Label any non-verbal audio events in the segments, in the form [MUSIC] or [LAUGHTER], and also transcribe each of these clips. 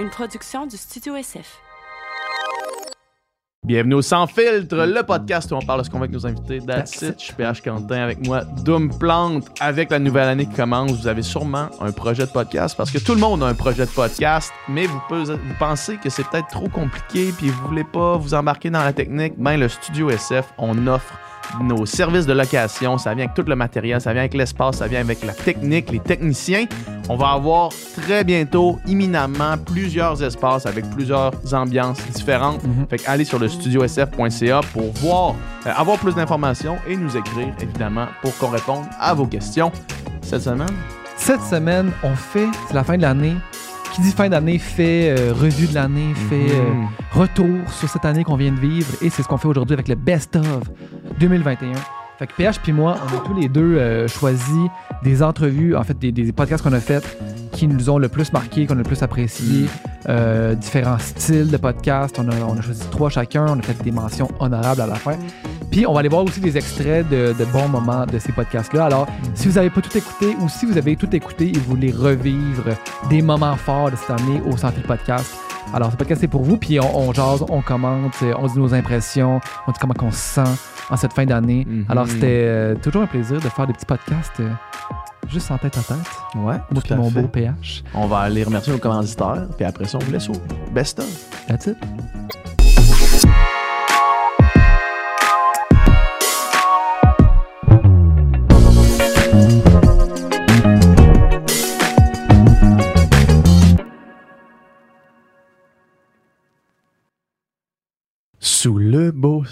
une production du Studio SF. Bienvenue au Sans Filtre, le podcast où on parle de ce qu'on veut avec nos invités. That's it. Je suis PH Quentin avec moi, Doom Plante. Avec la nouvelle année qui commence, vous avez sûrement un projet de podcast parce que tout le monde a un projet de podcast, mais vous, vous pensez que c'est peut-être trop compliqué puis vous voulez pas vous embarquer dans la technique. Ben, le Studio SF, on offre nos services de location, ça vient avec tout le matériel, ça vient avec l'espace, ça vient avec la technique, les techniciens. On va avoir très bientôt, imminemment, plusieurs espaces avec plusieurs ambiances différentes. Fait que allez sur le studiosf.ca pour voir, euh, avoir plus d'informations et nous écrire, évidemment, pour qu'on réponde à vos questions cette semaine? Cette semaine, on fait, c'est la fin de l'année. Qui dit fin d'année fait euh, revue de l'année, fait euh, Mhm. retour sur cette année qu'on vient de vivre. Et c'est ce qu'on fait aujourd'hui avec le Best of 2021. Fait que PH puis moi, on a tous les deux euh, choisi des entrevues, en fait, des, des podcasts qu'on a fait qui nous ont le plus marqué, qu'on a le plus apprécié. Euh, différents styles de podcasts. On a, on a choisi trois chacun. On a fait des mentions honorables à la fin. Puis on va aller voir aussi des extraits de, de bons moments de ces podcasts-là. Alors, si vous n'avez pas tout écouté ou si vous avez tout écouté et vous voulez revivre des moments forts de cette année au Centre Podcast, alors ce podcast c'est pour vous. Puis on, on jase, on commente, on dit nos impressions, on dit comment on se sent en cette fin d'année. Mhm. Alors c'était euh, toujours un plaisir de faire des petits podcasts euh, juste en tête à tête. Ouais, Moi puis mon fait. beau PH. On va aller remercier nos commanditaires, puis après ça, on vous laisse au best of. That's it. Sous le beau.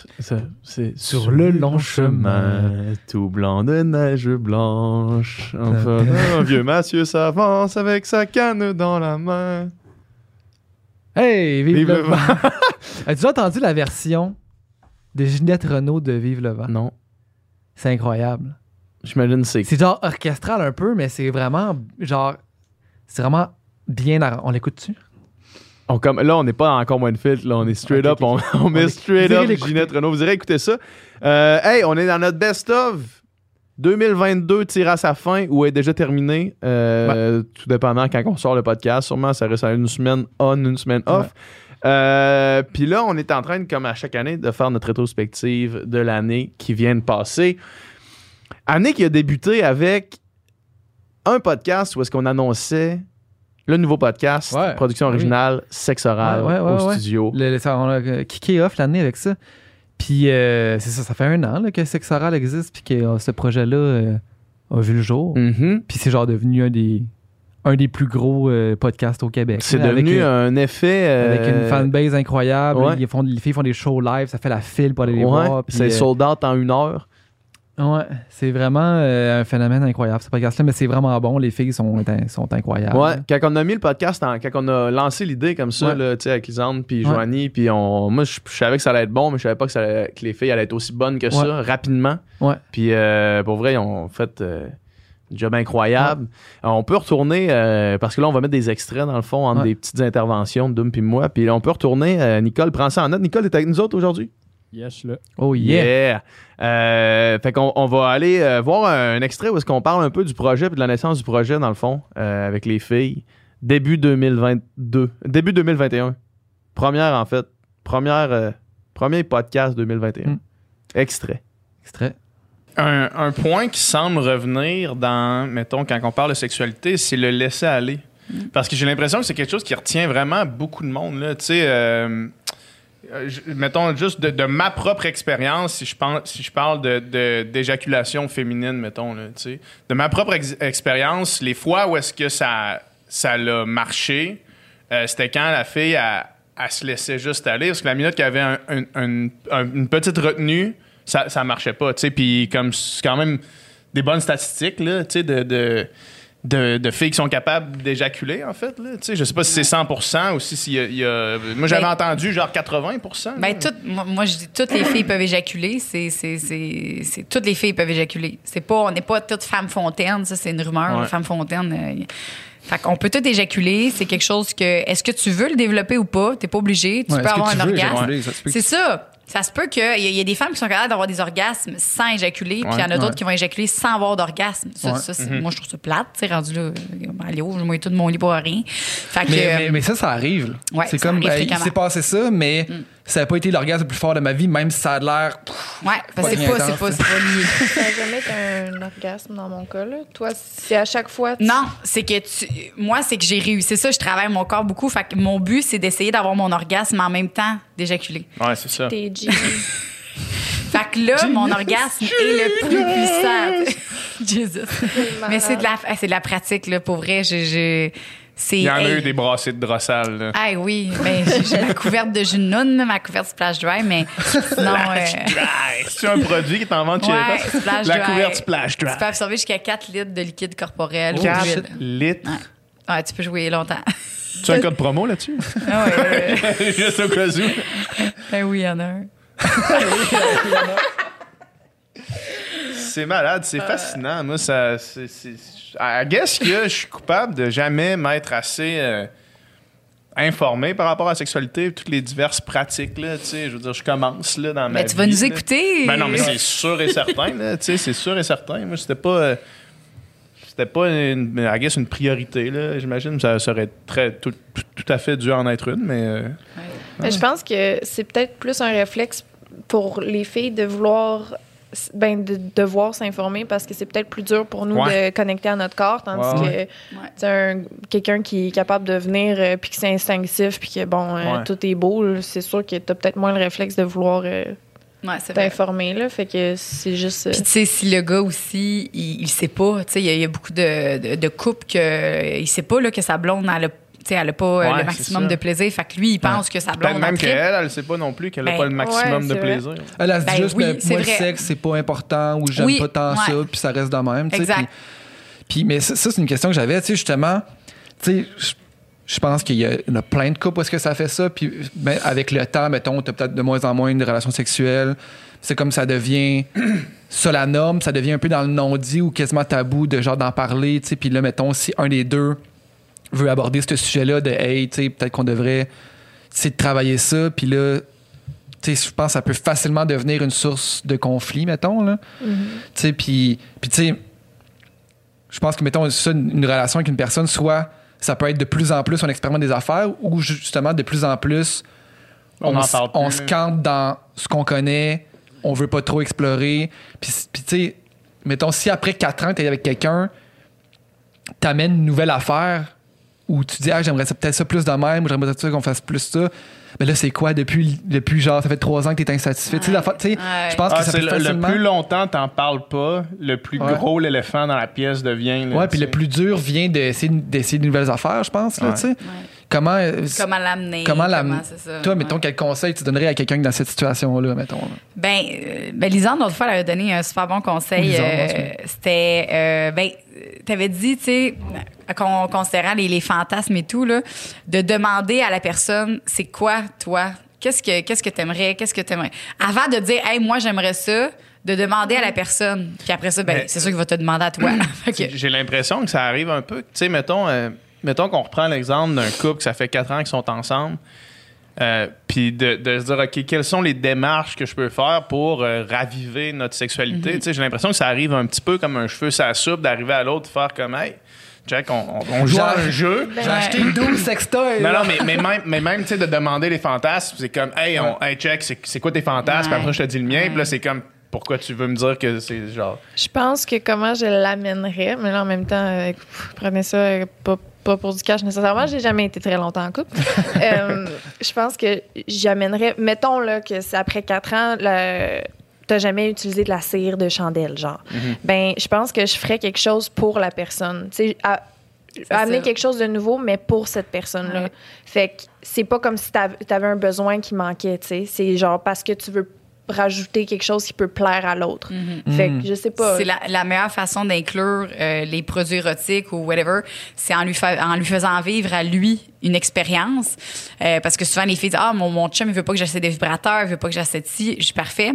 C'est Sur le long chemin. Tout blanc de neige blanche. Enfin, un vieux monsieur s'avance avec sa canne dans la main. Hey, vive, Vive le le vent! [LAUGHS] As-tu entendu la version de Ginette Renault de Vive le vent? Non. C'est incroyable. J'imagine c'est. C'est genre orchestral un peu, mais c'est vraiment genre. C'est vraiment bien. On l'écoute-tu? On comme, là, on n'est pas encore moins de filtre, là, on est straight up. On, [LAUGHS] on met straight up. Ginette Renault. Vous irez écouter ça. Euh, hey, on est dans notre best-of 2022 tire à sa fin ou est déjà terminé. Euh, Tout dépendant quand on sort le podcast. Sûrement, ça reste à une semaine on, une semaine off. Euh, Puis là, on est en train, comme à chaque année, de faire notre rétrospective de l'année qui vient de passer. Année qui a débuté avec un podcast où est-ce qu'on annonçait le nouveau podcast, Ouais, production oui. originale, sexe oral Ouais, ouais, ouais, au studio. Le- le- ça, on a kické off l'année avec ça. Puis euh, c'est ça, ça fait un an là, que Sex Oral existe, puis que euh, ce projet-là euh, a vu le jour. Mhm. Puis c'est genre devenu un des, un des plus gros euh, podcasts au Québec. C'est devenu un effet. euh, avec une fanbase incroyable. ouais. Ils font, les filles font des shows live, ça fait la file pour aller les Ouais, voir. c'est euh, sold out en une heure. Ouais, c'est vraiment euh, un phénomène incroyable, ce podcast-là, mais c'est vraiment bon. Les filles sont, sont incroyables. Ouais, quand on a mis le podcast, en- quand on a lancé l'idée comme ça, Ouais. là, tu sais, avec Lisande puis Ouais. Joanie, puis on, moi, je, je savais que ça allait être bon, mais je savais pas que, ça allait- que les filles allaient être aussi bonnes que ça, rapidement. Ouais. Puis euh, pour vrai, ils ont fait euh, un job incroyable. On peut retourner, euh, parce que là, on va mettre des extraits, dans le fond, entre Ouais. des petites interventions de Doom puis moi. Puis là, on peut retourner. euh, Nicole, prends ça en note. Nicole est avec nous autres aujourd'hui? Yes, là. Oh yeah! Euh, fait qu'on on va aller euh, voir un extrait où est-ce qu'on parle un peu du projet puis de la naissance du projet, dans le fond, euh, avec les filles. Début 2022. Début 2021. Première, en fait. Première, euh, premier podcast 2021. Mm. Extrait. Extrait. Un, un point qui semble revenir dans, mettons, quand on parle de sexualité, c'est le laisser aller. Parce que j'ai l'impression que c'est quelque chose qui retient vraiment beaucoup de monde. Là. Tu sais, je- mettons juste de, ma propre expérience, si je, pense, si je parle de, d'éjaculation féminine, mettons, là, de ma propre ex- expérience, les fois où est-ce que ça, ça l'a marché, euh, c'était quand la fille, elle se laissait juste aller. Parce que la minute qu'il y avait un- un- un- un- une petite retenue, ça, ça marchait pas. tu sais. Puis comme c'est quand même des bonnes statistiques là, tu sais, de, de, de filles qui sont capables d'éjaculer, en fait. Là, tu sais. je sais pas si c'est 100% ou si s'il y a, il y a- Moi, j'avais Ben- entendu genre 80 là. Ben, toutes- moi, moi, je dis toutes les filles peuvent éjaculer. C'est, c'est, c'est, c'est- toutes les filles peuvent éjaculer. C'est pas, on n'est pas toutes femmes fontaines. Ça, c'est une rumeur. Ouais. Femme fontaine. euh, fait qu'on peut tout éjaculer. C'est quelque chose que. Est-ce que tu veux le développer ou pas? T'es pas obligé. Tu Ouais, peux avoir tu un veux orgasme. C'est ça. Ça se peut qu'il y, y a des femmes qui sont capables d'avoir des orgasmes sans éjaculer, puis il y en a d'autres qui vont éjaculer sans avoir d'orgasme. Ça, c'est- Moi, je trouve ça plate, sais, rendu là. euh, Allez, oh, moi, tout de mon lit pour rien. Fait que. Mais, euh, mais, mais ça, ça arrive. c'est comme, euh, il s'est passé ça, mais ça n'a pas été l'orgasme le plus fort de ma vie, même si ça a l'air. ouais, parce que c'est Pas c'est pas, c'est pas [LAUGHS] lié. Ça n'a jamais été un orgasme dans mon cas. Là. Toi, c'est à chaque fois. tu- Non, c'est que tu, moi, c'est que j'ai réussi ça. Je travaille mon corps beaucoup. Fait que mon but, c'est d'essayer d'avoir mon orgasme en même temps d'éjaculer. Ouais, c'est ça. T'es G. [LAUGHS] Fait que là, mon orgasme est le plus puissant. [LAUGHS] Jesus. Mais c'est de la, ah, c'est de la pratique, là, pour vrai. C'est, Il y en a eu des brassées de drossal. Ah oui, mais j'ai ma couverte de jus de noun, là, ma couverte Splash Dry, mais sinon... euh. C'est un produit qui t'en vend chez ouais? Splash La Dry. couverte Splash Dry. Tu peux absorber jusqu'à 4 litres de liquide corporel. Oh, d'huile. shit. litres? Ouais. Ouais, tu peux jouer longtemps. Tu as un code promo là-dessus? Ah ouais, ouais. [LAUGHS] Juste au cas où. Ben oui, il y en a un. [LAUGHS] C'est malade, c'est fascinant. Moi, ça. I guess que je suis coupable de jamais m'être assez euh, informé par rapport à la sexualité, toutes les diverses pratiques. Là, tu sais, je veux dire, je commence là, dans ma Mais tu vas vie, nous là. écouter. Ben non, mais c'est sûr et certain. là, tu sais, c'est sûr et certain. Moi, c'était pas. euh, c'était pas, une, I guess, une priorité. là. J'imagine ça serait très, tout, à fait dû en être une, mais. euh, Mais je pense que c'est peut-être plus un réflexe pour les filles de vouloir ben, de devoir s'informer parce que c'est peut-être plus dur pour nous Ouais. de connecter à notre corps tandis Ouais, que Ouais. tu quelqu'un qui est capable de venir euh, puis que c'est instinctif puis que bon euh, Ouais. tout est beau c'est sûr que t'as peut-être moins le réflexe de vouloir euh, t'informer là fait que c'est juste Puis tu sais, si le gars aussi, il, il sait pas, tu sais, il y, a- il y a beaucoup de, de, de couples que il sait pas là, que sa blonde, elle a, tu sais, elle a pas euh, Ouais, le maximum ça. de plaisir. Fait que lui, il pense que sa Peut-être blonde même qu'elle, elle ne sait pas non plus qu'elle n'a Ben, pas le maximum ouais, de vrai. plaisir. Elle a dit Ben juste, oui, ben, moi, le sexe, c'est pas important ou j'aime Oui, pas tant ouais. ça, puis ça reste de même. tu Exact. Puis, mais ça, ça, c'est une question que j'avais, tu sais, justement, tu sais, je- pense qu'il y, y en a plein de couples où est-ce que ça fait ça, puis ben, avec le temps, mettons, t'as peut-être de moins en moins de relations sexuelles. C'est comme ça devient [CLEARS THROAT] ça la norme, ça devient un peu dans le non-dit ou quasiment tabou de genre d'en parler, tu sais, puis là, mettons, si un des deux veut aborder ce sujet-là de hey, tu sais, peut-être qu'on devrait de travailler ça, puis là, tu sais, je pense que ça peut facilement devenir une source de conflit, mettons, là. Tu sais, puis, puis tu sais, je pense que, mettons, ça, une relation avec une personne, soit ça peut être de plus en plus on expérimente des affaires, ou justement de plus en plus On en se campe dans ce qu'on connaît, on veut pas trop explorer. Puis, puis tu sais, mettons, si après quatre ans, tu es avec quelqu'un, t'amènes une nouvelle affaire, ou tu dis, ah, j'aimerais ça- peut-être ça plus de même, ou j'aimerais ça qu'on fasse plus ça. Mais là, c'est quoi depuis, depuis genre, ça fait trois ans que t'es insatisfait? Tu sais, la fa- tu sais, Ouais. je pense Ah, que ça c'est peut le, le plus longtemps t'en parles pas, le plus Ouais. gros l'éléphant dans la pièce devient. là, Ouais, puis le plus dur vient d'essayer d'essayer de nouvelles affaires, je pense, là, Ouais. tu sais. Comment, euh, Comment l'amener? comment l'amener? c'est ça? Toi, Ouais. mettons, quel conseil tu donnerais à quelqu'un dans cette situation-là, mettons? là? Ben, euh, ben Lisande, l'autre fois, elle avait donné un super bon conseil. Euh, C'était, euh, ben, t'avais dit, tu sais, con- considérant les, les fantasmes et tout, là, de demander à la personne, c'est quoi, toi? Qu'est-ce que qu'est-ce que t'aimerais? Qu'est-ce que t'aimerais? Avant de dire, hey, moi, j'aimerais ça, de demander à la personne. Puis après ça, ben, c'est sûr qu'il va te demander à toi. [CLEARS THROAT] [LAUGHS] J'ai l'impression que ça arrive un peu. Tu sais, mettons, euh, mettons qu'on reprend l'exemple d'un couple que ça fait quatre ans qu'ils sont ensemble. euh, Puis de, de se dire, OK, quelles sont les démarches que je peux faire pour euh, raviver notre sexualité? Tu sais, J'ai l'impression que ça arrive un petit peu comme un cheveu la soupe, d'arriver à l'autre, faire comme, hey, Jack, on, on- on joue à un jeu. J'ai acheté 12 sextoys. Non, non, mais, mais même, mais même tu sais, de demander les fantasmes, c'est comme, hey, on, hey check, c'est c'est quoi tes fantasmes? Puis après, je te dis le mien. Puis là, c'est comme, pourquoi tu veux me dire que c'est genre. Je pense que comment je l'amènerais, mais là, en même temps, euh, pff, prenez ça euh, pas, pas pour du cash nécessairement. J'ai jamais été très longtemps en couple. [LAUGHS] Euh, je pense que j'amènerais, mettons là, que c'est après quatre ans, le- t'as jamais utilisé de la cire de chandelle, genre. Ben, je pense que je ferais quelque chose pour la personne. Tu amener ça. quelque chose de nouveau, mais pour cette personne-là. Ouais. Fait que c'est pas comme si t'av- t'avais un besoin qui manquait, tu sais. C'est genre parce que tu veux rajouter quelque chose qui peut plaire à l'autre. Fait que je sais pas. C'est la, la meilleure façon d'inclure euh, les produits érotiques ou whatever, c'est en lui, fa- en lui faisant vivre à lui une expérience. Euh, parce que souvent, les filles disent Ah, mon, mon chum, il veut pas que j'achète des vibrateurs, il veut pas que j'achète ci. Je suis parfait.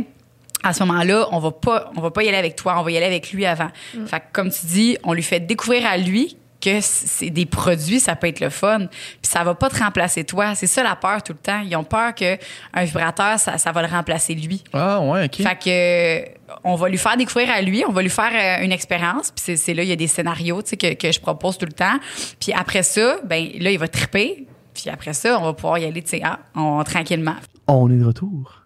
À ce moment-là, on va pas, on va pas y aller avec toi, on va y aller avec lui avant. Fait que, comme tu dis, on lui fait découvrir à lui que c'est des produits, ça peut être le fun. Puis ça va pas te remplacer toi. C'est ça la peur tout le temps. Ils ont peur que un vibrateur, ça, ça va le remplacer lui. Ah, ouais, OK. Fait que euh, on va lui faire découvrir à lui, on va lui faire euh, une expérience. Puis c'est- là, il y a des scénarios tu sais, que, que je propose tout le temps. Puis après ça, ben là, il va triper. Puis après ça, on va pouvoir y aller, tu sais, ah, on, tranquillement. On est de retour.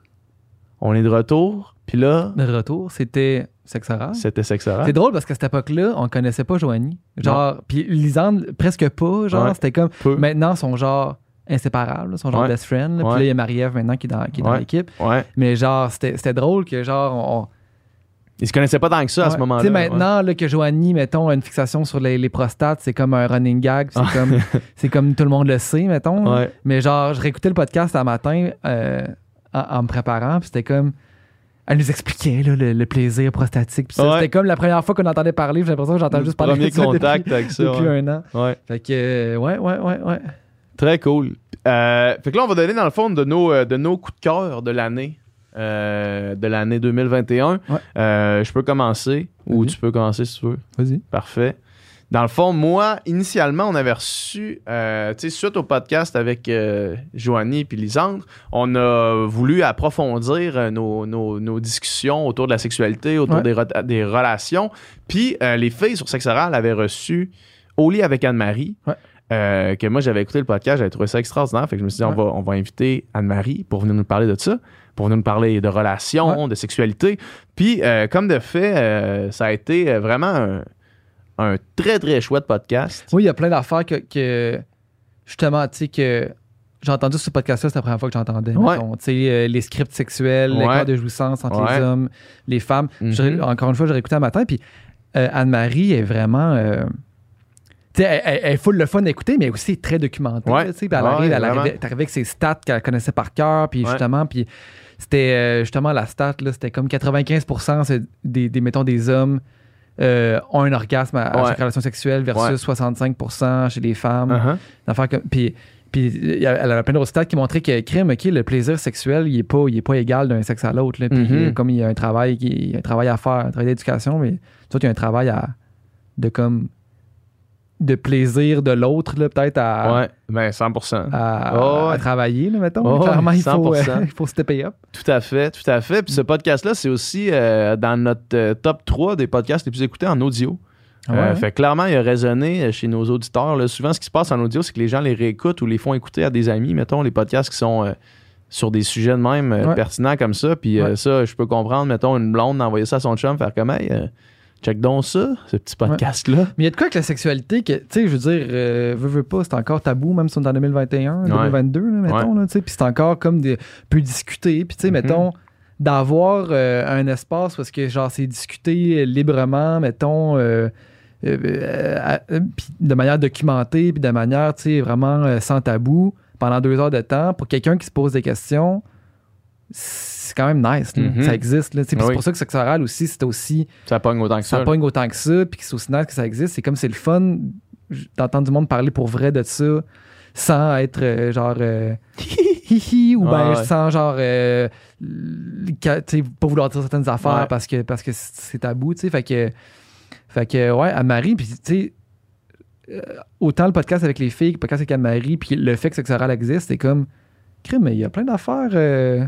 On est de retour. Puis là, De retour, c'était sexe oral. c'était sexe oral. C'est drôle parce qu'à cette époque-là, on connaissait pas Joanie. Genre, puis Lisande, presque pas. Genre, Ouais. c'était comme. Peu. Maintenant, sont genre ils sont genre Ouais. best friends. là. Puis là, il y a Marie-Ève maintenant qui est dans, qui est dans l'équipe. Ouais. Mais genre, c'était drôle que genre. On, Ils se connaissaient pas tant que ça à ce moment-là. Tu sais, ouais. maintenant là, que Joanie, mettons, a une fixation sur les, les prostates, c'est comme un running gag. C'est comme, c'est comme tout le monde le sait, mettons. Ouais. Mais genre, je réécoutais le podcast un matin euh, en, en me préparant, puis c'était comme. Elle nous expliquait là, le, le plaisir prostatique. Puis Ouais. c'était comme la première fois qu'on entendait parler. J'ai l'impression que j'entends juste parler premier de ça contact depuis, avec ça. depuis ouais. un an. Ouais. Fait que, euh, ouais, ouais, ouais, ouais. Très cool. Euh, fait que là, on va donner dans le fond de nos, euh, de nos coups de cœur de l'année. euh, de l'année 2021. Ouais. Euh, je peux commencer ou Vas-y. tu peux commencer si tu veux. Vas-y. Parfait. Dans le fond, moi, initialement, on avait reçu, euh, tu sais, suite au podcast avec euh, Joanie et Lisandre, on a voulu approfondir euh, nos, nos- nos discussions autour de la sexualité, autour Ouais. des, re- des relations. Puis euh, les filles sur Sexe Oral avaient reçu Au lit avec Anne-Marie. Ouais. euh, que moi j'avais écouté le podcast, j'avais trouvé ça extraordinaire. Fait que je me suis dit, on, va, on va inviter Anne-Marie pour venir nous parler de ça, pour venir nous parler de relations, de sexualité. Puis, euh, comme de fait, euh, ça a été vraiment un, un très, très chouette podcast. Oui, il y a plein d'affaires que, que, justement, tu sais, que j'ai entendu ce podcast-là, c'est la première fois que j'entendais. Ouais. sais, euh, les scripts sexuels, les cas de jouissance entre Ouais. les hommes, les femmes. Mhm. Je- encore une fois, j'ai réécouté un matin, puis euh, Anne-Marie est vraiment. euh, tu sais, elle, elle- est full le fun d'écouter, mais aussi très documentée. Là, tu sais, puis elle arrive, elle arrivait, avec ses stats qu'elle connaissait par cœur, puis justement, puis c'était justement la stat, là, c'était comme 95% c'est des, des, mettons, des hommes euh, ont un orgasme à, à Ouais. chaque relation sexuelle versus Ouais. 65% chez les femmes. Comme- Puis, a- elle avait plein d'autres stats qui montraient que crime, OK, le plaisir sexuel, il est pas, il est pas égal d'un sexe à l'autre. euh, comme il y a un travail, qui- il y a un travail à faire, un travail d'éducation, mais toi, il y a un travail à, de comme de plaisir de l'autre, peut-être à, Ouais, ben 100%. à, Oh, à ouais. travailler, là, mettons. Oh, Clairement, il faut, 100%. euh, [LAUGHS] il faut stepper up. Tout à fait, tout à fait. Puis ce podcast-là, c'est aussi euh, dans notre euh, top 3 des podcasts les plus écoutés en audio. Ah Euh, ouais? fait clairement, il a résonné chez nos auditeurs. là. Souvent, ce qui se passe en audio, c'est que les gens les réécoutent ou les font écouter à des amis, mettons, les podcasts qui sont sur des sujets de même Ouais. pertinents comme ça. Puis Ouais. ça, je peux comprendre, mettons, une blonde d'envoyer ça à son chum, faire comme, hey, check donc ça, ce petit podcast-là. Mais il y a de quoi avec la sexualité que, tu sais, je veux dire, euh, veux, veux pas, c'est encore tabou, même si on est en 2021, 2022, là, mettons, là, tu sais, puis c'est encore comme des, peu discuté. Puis, tu sais, Mhm. mettons, d'avoir euh, un espace parce que, genre, c'est discuté librement, mettons, euh, euh, euh, de manière documentée, puis de manière, tu sais, vraiment sans tabou, pendant deux heures de temps, pour quelqu'un qui se pose des questions, c'est quand même nice, là. Mhm. ça existe. Là, Oui. C'est pour ça que sexe oral aussi, c'est aussi Ça pogne autant que ça. ça pogne autant que ça, puis que c'est aussi nice que ça existe. C'est comme c'est le fun d'entendre du monde parler pour vrai de ça sans être euh, genre euh, [LAUGHS] hihi ou ben Ouais, ouais. sans genre euh, que- pas vouloir dire certaines affaires Ouais. parce que parce que c'est tabou, tu sais. Fait que fait que ouais, Anne-Marie, puis tu sais euh, autant le podcast avec les filles, le podcast avec Anne-Marie, puis le fait que Sexe Oral existe, c'est comme crime, mais il y a plein d'affaires euh,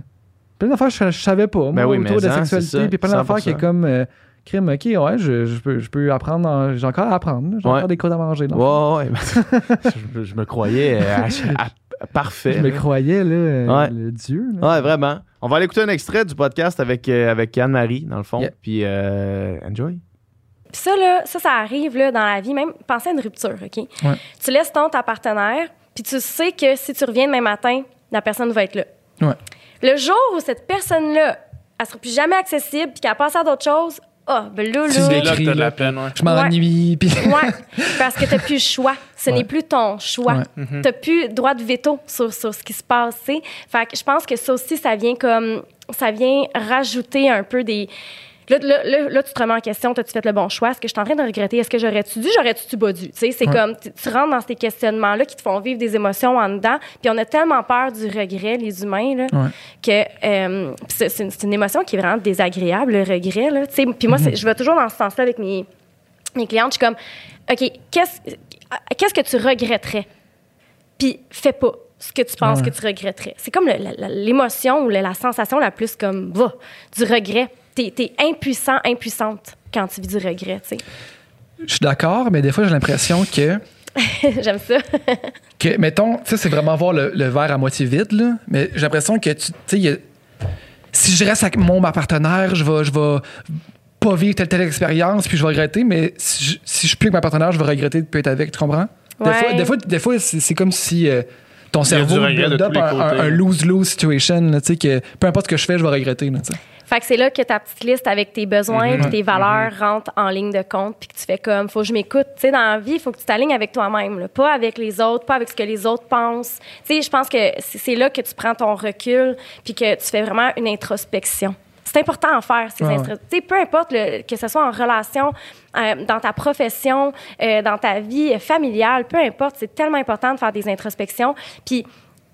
plein d'affaires que je, je savais pas moi, Ben oui, autour mais de la c'est sexualité, puis plein d'affaires qui est 100%. comme euh, crime, ok, ouais, je, je peux, je peux apprendre, en- j'ai encore à apprendre, là. j'ai Ouais. encore des croûtes à manger. fond. Ouais, ouais. [LAUGHS] je, je me croyais euh, à- à- parfait. Je me là. croyais, là, euh, Ouais. le dieu. là. Ouais, vraiment. On va aller écouter un extrait du podcast avec, euh, avec Anne-Marie, dans le fond. Yeah. Puis, euh, enjoy. Puis ça, là, ça, ça arrive là, dans la vie, même pensez à une rupture, OK? Ouais. Tu laisses ton ta partenaire, puis tu sais que si tu reviens demain matin, la personne va être là. Ouais. Le jour où cette personne-là, elle sera plus jamais accessible, puis qu'elle passe à d'autres choses, ah, ben là, là... C'est là que t'as de la peine, ouais. Je m'ennuie, puis Ouais, parce que t'as plus le choix. Ce Ouais. n'est plus ton choix. Ouais. T'as plus droit de veto sur, sur ce qui se passe. tu sais. Fait que je pense que ça aussi, ça vient comme ça vient rajouter un peu des. Là, là, là, là, tu te remets en question, as-tu fait le bon choix? Est-ce que je suis en train de regretter? Est-ce que j'aurais-tu dû? J'aurais-tu bas dû? Tu sais, c'est Ouais. comme, tu, tu rentres dans ces questionnements-là qui te font vivre des émotions en dedans. Puis on a tellement peur du regret, les humains, là, Ouais. que euh, c'est, une, émotion qui est vraiment désagréable, le regret. Là, tu sais. puis moi, c'est- je vais toujours dans ce sens-là avec mes, mes clientes. Je suis comme, OK, qu'est-ce, qu'est-ce que tu regretterais? Puis fais pas ce que tu penses Ouais. que tu regretterais. C'est comme l'émotion ou la, la sensation la plus comme, va, du regret. T'es es impuissant, impuissante quand tu vis du regret, tu sais. Je suis d'accord, mais des fois, j'ai l'impression que, [LAUGHS] J'aime ça. [LAUGHS] que mettons, tu sais, c'est vraiment voir le, le verre à moitié vide, là, mais j'ai l'impression que, tu tu sais, si je reste avec mon ma partenaire, je vais, je vais pas vivre telle telle expérience, puis je vais regretter, mais si je, si je suis plus avec ma partenaire, je vais regretter de plus être avec, tu comprends? Des Ouais. fois, des fois, des fois, c'est comme si euh, ton cerveau build up un, lose-lose situation, là, tu sais, que peu importe ce que je fais, je vais regretter, là, tu sais. Fait que c'est là que ta petite liste avec tes besoins Mhm. puis tes valeurs rentre en ligne de compte puis que tu fais comme faut que je m'écoute. Tu sais, dans la vie, il faut que tu t'alignes avec toi-même, pas avec les autres, pas avec ce que les autres pensent. Tu sais, je pense que c'est là que tu prends ton recul puis que tu fais vraiment une introspection. C'est important à faire, ces Ah ouais. intro- Tu sais, peu importe le- que ce soit en relation, euh, dans ta profession, euh, dans ta vie familiale, peu importe, c'est tellement important de faire des introspections. Puis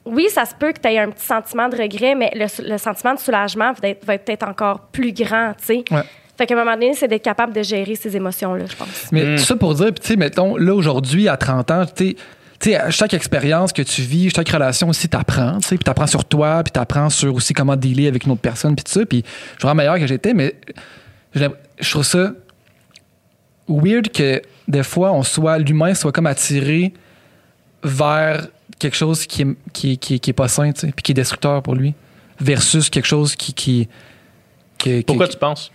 oui, ça se peut que tu aies un petit sentiment de regret, mais le, le sentiment de soulagement va être, va être peut-être encore plus grand, tu sais. Ouais. Fait qu'à un moment donné, c'est d'être capable de gérer ces émotions-là, je pense. Mais Mm. tout ça pour dire, tu sais, mettons, là, aujourd'hui, à 30 ans, tu sais, tu sais, à chaque expérience que tu vis, chaque relation aussi, t'apprends, tu sais, puis t'apprends sur toi, puis t'apprends sur aussi comment dealer avec une autre personne, puis tout ça, puis je suis vraiment meilleur que j'étais, mais j'ai- je trouve ça weird que des fois, on soit, l'humain soit comme attiré vers quelque chose qui est, qui, est- qui est- qui est pas sain, tu sais, puis qui est destructeur pour lui, versus quelque chose qui... qui, qui- qui- Pourquoi tu penses?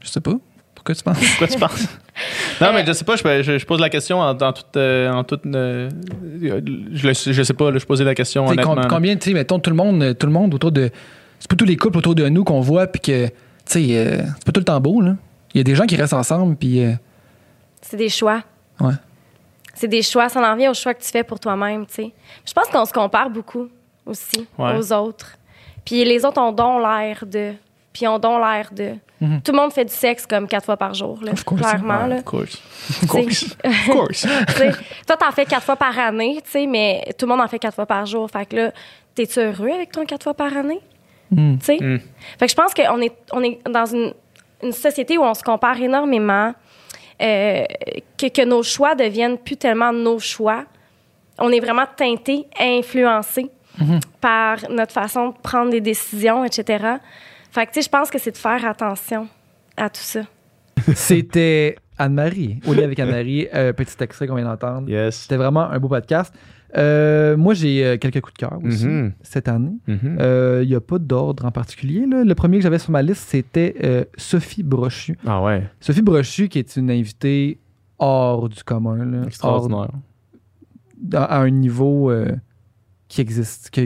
Je sais pas. Pourquoi tu penses? Pourquoi tu penses? [LAUGHS] non, mais je sais pas, je, je- je pose la question en, en toute. euh, en toute euh, je, je sais pas, là, je posais la question T'sais, com- honnêtement. combien, tu sais, mettons, tout le monde, tout le monde autour de. C'est pas tous les couples autour de nous qu'on voit, puis que, tu sais, euh, c'est pas tout le temps beau, là. Il y a des gens qui restent ensemble, puis. euh, C'est des choix. Ouais. C'est des choix. Ça en vient aux choix que tu fais pour toi-même, tu sais. Je pense qu'on se compare beaucoup aussi Ouais. aux autres. Puis les autres ont donc l'air de. Puis ont donc l'air de. Mhm. Tout le monde fait du sexe comme quatre fois par jour, là, Of course. clairement. Ouais, là. Of course. [LAUGHS] Of course. Of course. Toi, t'en fais quatre fois par année, tu sais, mais tout le monde en fait quatre fois par jour. Fait que là, t'es-tu heureux avec ton quatre fois par année? Hmm. Tu sais? Mm. Fait que je pense qu'on est, on est dans une, une société où on se compare énormément, euh, que, que nos choix deviennent plus tellement nos choix. On est vraiment teinté, influencé par notre façon de prendre des décisions, etc. Fait que, tu sais, je pense que c'est de faire attention à tout ça. [LAUGHS] C'était Anne-Marie. Au lit avec Anne-Marie, euh, petit extrait qu'on vient d'entendre. Yes. C'était vraiment un beau podcast. Euh, moi, j'ai euh, quelques coups de cœur aussi Mhm. cette année. Mhm. Euh, Il n'y a pas d'ordre en particulier. là. Le premier que j'avais sur ma liste, c'était euh, Sophie Brochu. Ah ouais, Sophie Brochu, qui est une invitée hors du commun. là. Hors- extraordinaire. à à un niveau euh, qui existe, que-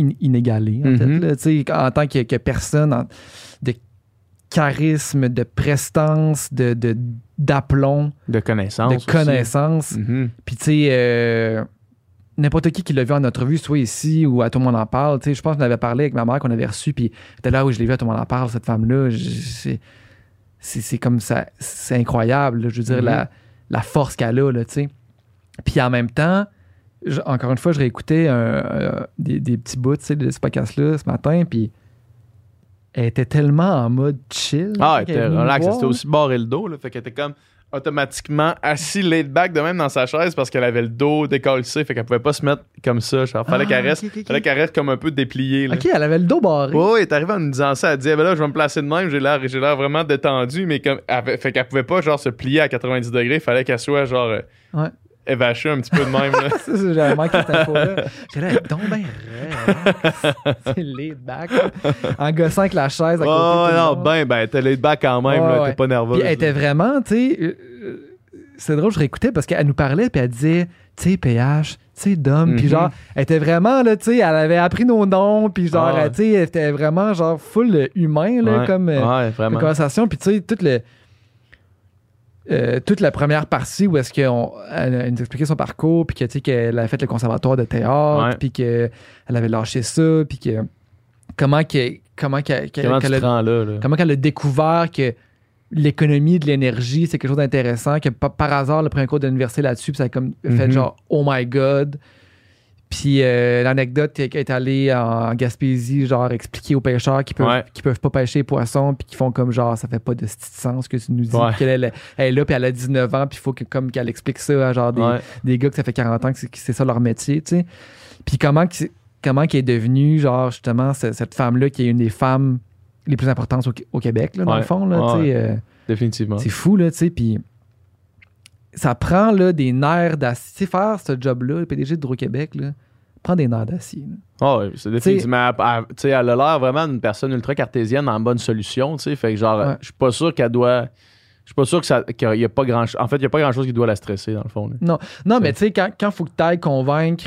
in- inégalé, en Mhm. fait. là. Sais, en tant que, que personne en- de charisme, de prestance, de, de- d'aplomb, De connaissance. de connaissance. Mhm. Puis, tu sais, euh, n'importe qui qui l'a vu en entrevue, soit ici ou à Tout le monde en parle. Je pense qu'on avait parlé avec ma mère qu'on avait reçue, puis était là où je l'ai vu à Tout le monde en parle, cette femme-là. C'est, comme ça, c'est incroyable. là. je veux dire, la, la force qu'elle a, là, tu sais. Puis en même temps, je- encore une fois, je réécoutais un- euh, des, des petits bouts tu sais, de ce podcast-là ce matin, puis elle était tellement en mode chill. Ah, elle était relax, elle s'était aussi barré le dos, là, fait qu'elle était comme automatiquement assis laid back de même dans sa chaise parce qu'elle avait le dos décollé, fait qu'elle pouvait pas se mettre comme ça. Genre, fallait Ah, qu'elle reste, fallait qu'elle reste comme un peu dépliée. Là. OK, elle avait le dos barré. Ouais, ouais, elle est arrivée en nous disant ça. Elle disait, ben là, je vais me placer de même, j'ai l'air, j'ai l'air vraiment détendu, mais comme, elle fait qu'elle pouvait pas, genre, se plier à 90 degrés, fallait qu'elle soit, genre, euh, Ouais. Évachée un petit peu de même, là. [LAUGHS] Ça, c'est- J'avais manqué cette info-là. [LAUGHS] J'ai là, donc ben raide. [LAUGHS] C'est laid back. En gossant avec la chaise à côté. Oh, tout non, ben, ben, t'es laid back quand même, ouais. t'es pas nerveuse. Puis elle était vraiment, tu sais, euh, euh, c'est drôle, je réécoutais parce qu'elle nous parlait, puis elle disait, tu sais, PH, tu sais, Dom, puis Mhm. genre, elle était vraiment, là, tu sais, elle avait appris nos noms, puis genre, Ah tu sais, elle était vraiment, genre, full humain, là, Ouais, comme, euh, ouais, comme conversation, puis tu sais, toute le. Euh, toute la première partie où est-ce qu'elle elle nous expliquait son parcours, puis qu'elle a fait le conservatoire de théâtre, puis qu'elle avait lâché ça, puis que comment qu'elle comment a- là, là? comment a découvert que l'économie de l'énergie, c'est quelque chose d'intéressant, que pa- par hasard, le premier cours de l'université là-dessus, puis ça a comme fait Mhm. genre, oh my god. Puis euh, l'anecdote qui est allée en Gaspésie, genre expliquer aux pêcheurs qui peuvent, Ouais. qui peuvent pas pêcher les poissons, puis qui font comme genre, ça fait pas de sens que tu nous dis Ouais. qu'elle est, elle est là, puis elle a 19 ans, puis il faut que, comme qu'elle explique ça à genre des, Ouais. des gars que ça fait 40 ans que c'est, ça leur métier, tu sais. Puis comment, qui- comment qui est devenue, genre, justement, ce- cette femme-là qui est une des femmes les plus importantes au, au Québec, là, dans le fond, là, tu sais. euh, Définitivement. c'est fou, là, tu sais. Puis ça prend, là, des nerfs d'acier. Tu sais, faire ce job-là, le PDG d'Hydro-Québec, là, prend des nerfs d'acier. Ah ouais, c'est définitivement. elle- elle- elle a l'air vraiment d'une personne ultra cartésienne en bonne solution. Fait que genre, Ouais. je suis pas sûr qu'elle doit. Je suis pas sûr qu'il y a pas grand En fait, il y a pas grand chose qui doit la stresser, dans le fond. là. Non, C'est- mais tu sais, quand il faut que tu ailles convaincre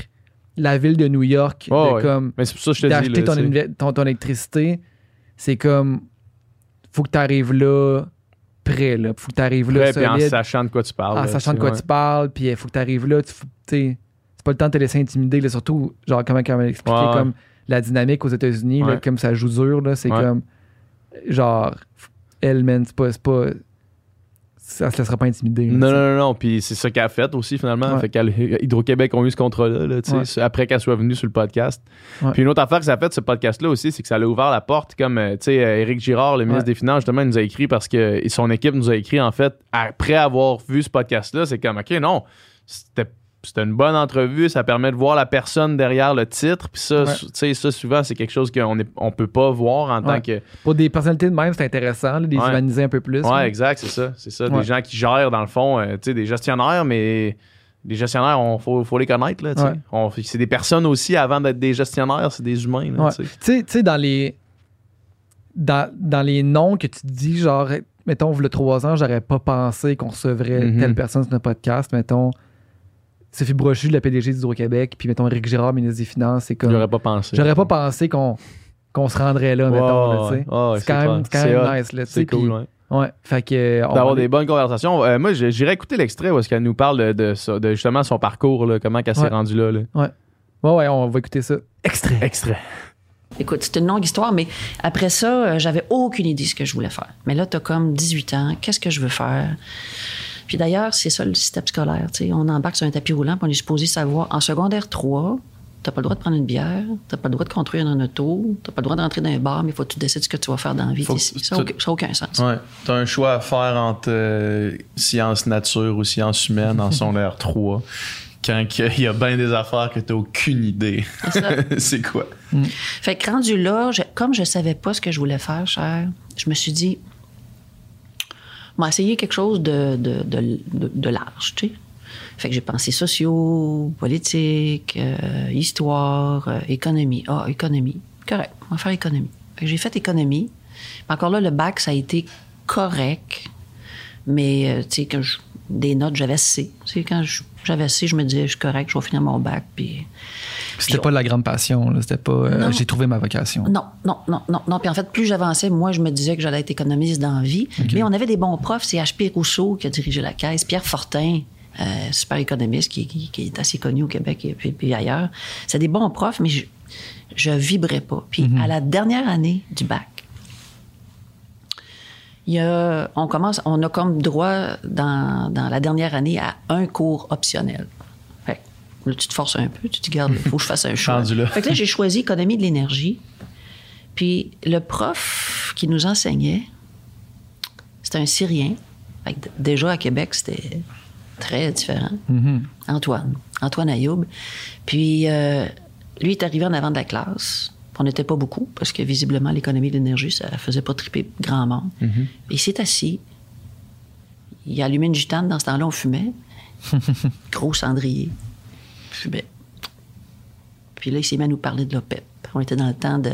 la ville de New York Ouais, de ouais. comme d'acheter ton électricité, c'est comme faut que tu arrives là prêt, là. Faut que tu arrives là Prêt, puis en solide, sachant de quoi tu parles. en là, sachant de quoi tu parles, puis il faut que tu arrives là, tu sais, c'est pas le temps de te laisser intimider, là, surtout, genre, comment comment expliquer Ouais, ouais. comme la dynamique aux États-Unis, comme ça joue dur, là, c'est comme, genre, elle, man, c'est pas, c'est pas, ça se laissera pas intimider. là, Non, non, non, non. Puis c'est ça qu'elle a fait aussi, finalement. Ouais. Fait qu'elle- Hydro-Québec ont eu ce contrat-là, là, tu sais, après qu'elle soit venue sur le podcast. Ouais. Puis une autre affaire que ça a fait, ce podcast-là aussi, c'est que ça l'a ouvert la porte. Comme, euh, tu sais, euh, Éric Girard, le ministre Ouais. des Finances, justement, il nous a écrit parce que son équipe nous a écrit, en fait, après avoir vu ce podcast-là, c'est comme, OK, non, c'était. C'était une bonne entrevue, ça permet de voir la personne derrière le titre. Puis ça, Ouais. tu sais, ça, souvent, c'est quelque chose qu'on on peut pas voir en tant que. Pour des personnalités de même, c'est intéressant, là, les Ouais. humaniser un peu plus. Ouais, exact, c'est ça. C'est ça. Des gens qui gèrent, dans le fond, euh, tu sais, des gestionnaires, mais les gestionnaires, il faut, faut les connaître. Là. On- c'est des personnes aussi, avant d'être des gestionnaires, c'est des humains. tu sais. Dans les. Dans, dans les noms que tu te dis, genre, mettons, le trois ans, j'aurais pas pensé qu'on recevrait Mhm. telle personne sur notre podcast. Mettons, Sophie Brochu, la PDG d'Hydro-Québec, puis mettons, Éric Girard, ministre des Finances. C'est comme. J'aurais pas pensé. J'aurais pas pensé qu'on qu'on se rendrait là, Ouais, mettons. là, tu sais. ouais, ouais, c'est quand même, quand même nice. Là, tu sais, C'est cool, ouais. Ouais. Fait que. euh, D'avoir va- des bonnes conversations. Euh, moi, j'irais écouter l'extrait où est-ce qu'elle nous parle de, de justement son parcours, là, comment elle s'est Ouais. rendue là. là. Ouais, ouais, on va écouter ça. Extrait. Extrait. Écoute, c'est une longue histoire, mais après ça, euh, j'avais aucune idée de ce que je voulais faire. Mais là, t'as comme 18 ans, qu'est-ce que je veux faire? Puis d'ailleurs, c'est ça le système scolaire. tu sais. On embarque sur un tapis roulant, puis on est supposé savoir. En secondaire 3, t'as pas le droit de prendre une bière, t'as pas le droit de construire un auto, t'as pas le droit d'entrer dans un bar, mais il faut que tu décides ce que tu vas faire dans la vie. Faut Ça n'a tu- aucun, sens. Ouais. T'as un choix à faire entre euh, sciences nature ou sciences humaines en secondaire [LAUGHS] 3. Quand il y a bien des affaires que t'as aucune idée. [LAUGHS] C'est quoi? Fait que rendu là, je- comme je savais pas ce que je voulais faire, cher, je me suis dit, on va essayer quelque chose de, de, de, large, tu sais. Fait que j'ai pensé sociaux, politique, euh, histoire, euh, économie. Ah, économie. Correct, on va faire économie. J'ai fait économie. Encore là, le bac, ça a été correct. Mais, euh, tu sais, des notes, j'avais C. Tu sais, quand j'avais C, je me disais, je suis correct, je vais finir mon bac. Puis C'était pas la grande passion. C'était pas. euh. J'ai trouvé ma vocation. Non, non, non, non, non. Puis en fait, plus j'avançais, moi, je me disais que j'allais être économiste dans la vie. Mais on avait des bons profs. C'est H.P. Rousseau qui a dirigé la caisse. Pierre Fortin, euh, super économiste, qui, qui- qui est assez connu au Québec et puis, puis ailleurs. C'est des bons profs, mais je, je vibrais pas. Puis à la dernière année du bac, il y a, on commence, on a comme droit dans, dans la dernière année à un cours optionnel. Là, tu te forces un peu, tu te dis, garde, il faut que je fasse un choix. Fait que là, j'ai choisi économie de l'énergie. Puis le prof qui nous enseignait, c'était un Syrien. Fait que déjà à Québec, c'était très différent. Mhm. Antoine, Antoine Ayoub. Puis euh, lui est arrivé en avant de la classe. On n'était pas beaucoup parce que visiblement l'économie de l'énergie, ça faisait pas triper grand monde. Il s'est assis. Il a allumé une gitane. Dans ce temps-là, on fumait. [LAUGHS] Gros cendrier. Fumait. Puis là, il s'est mis à nous parler de l'OPEP. On était dans le temps de-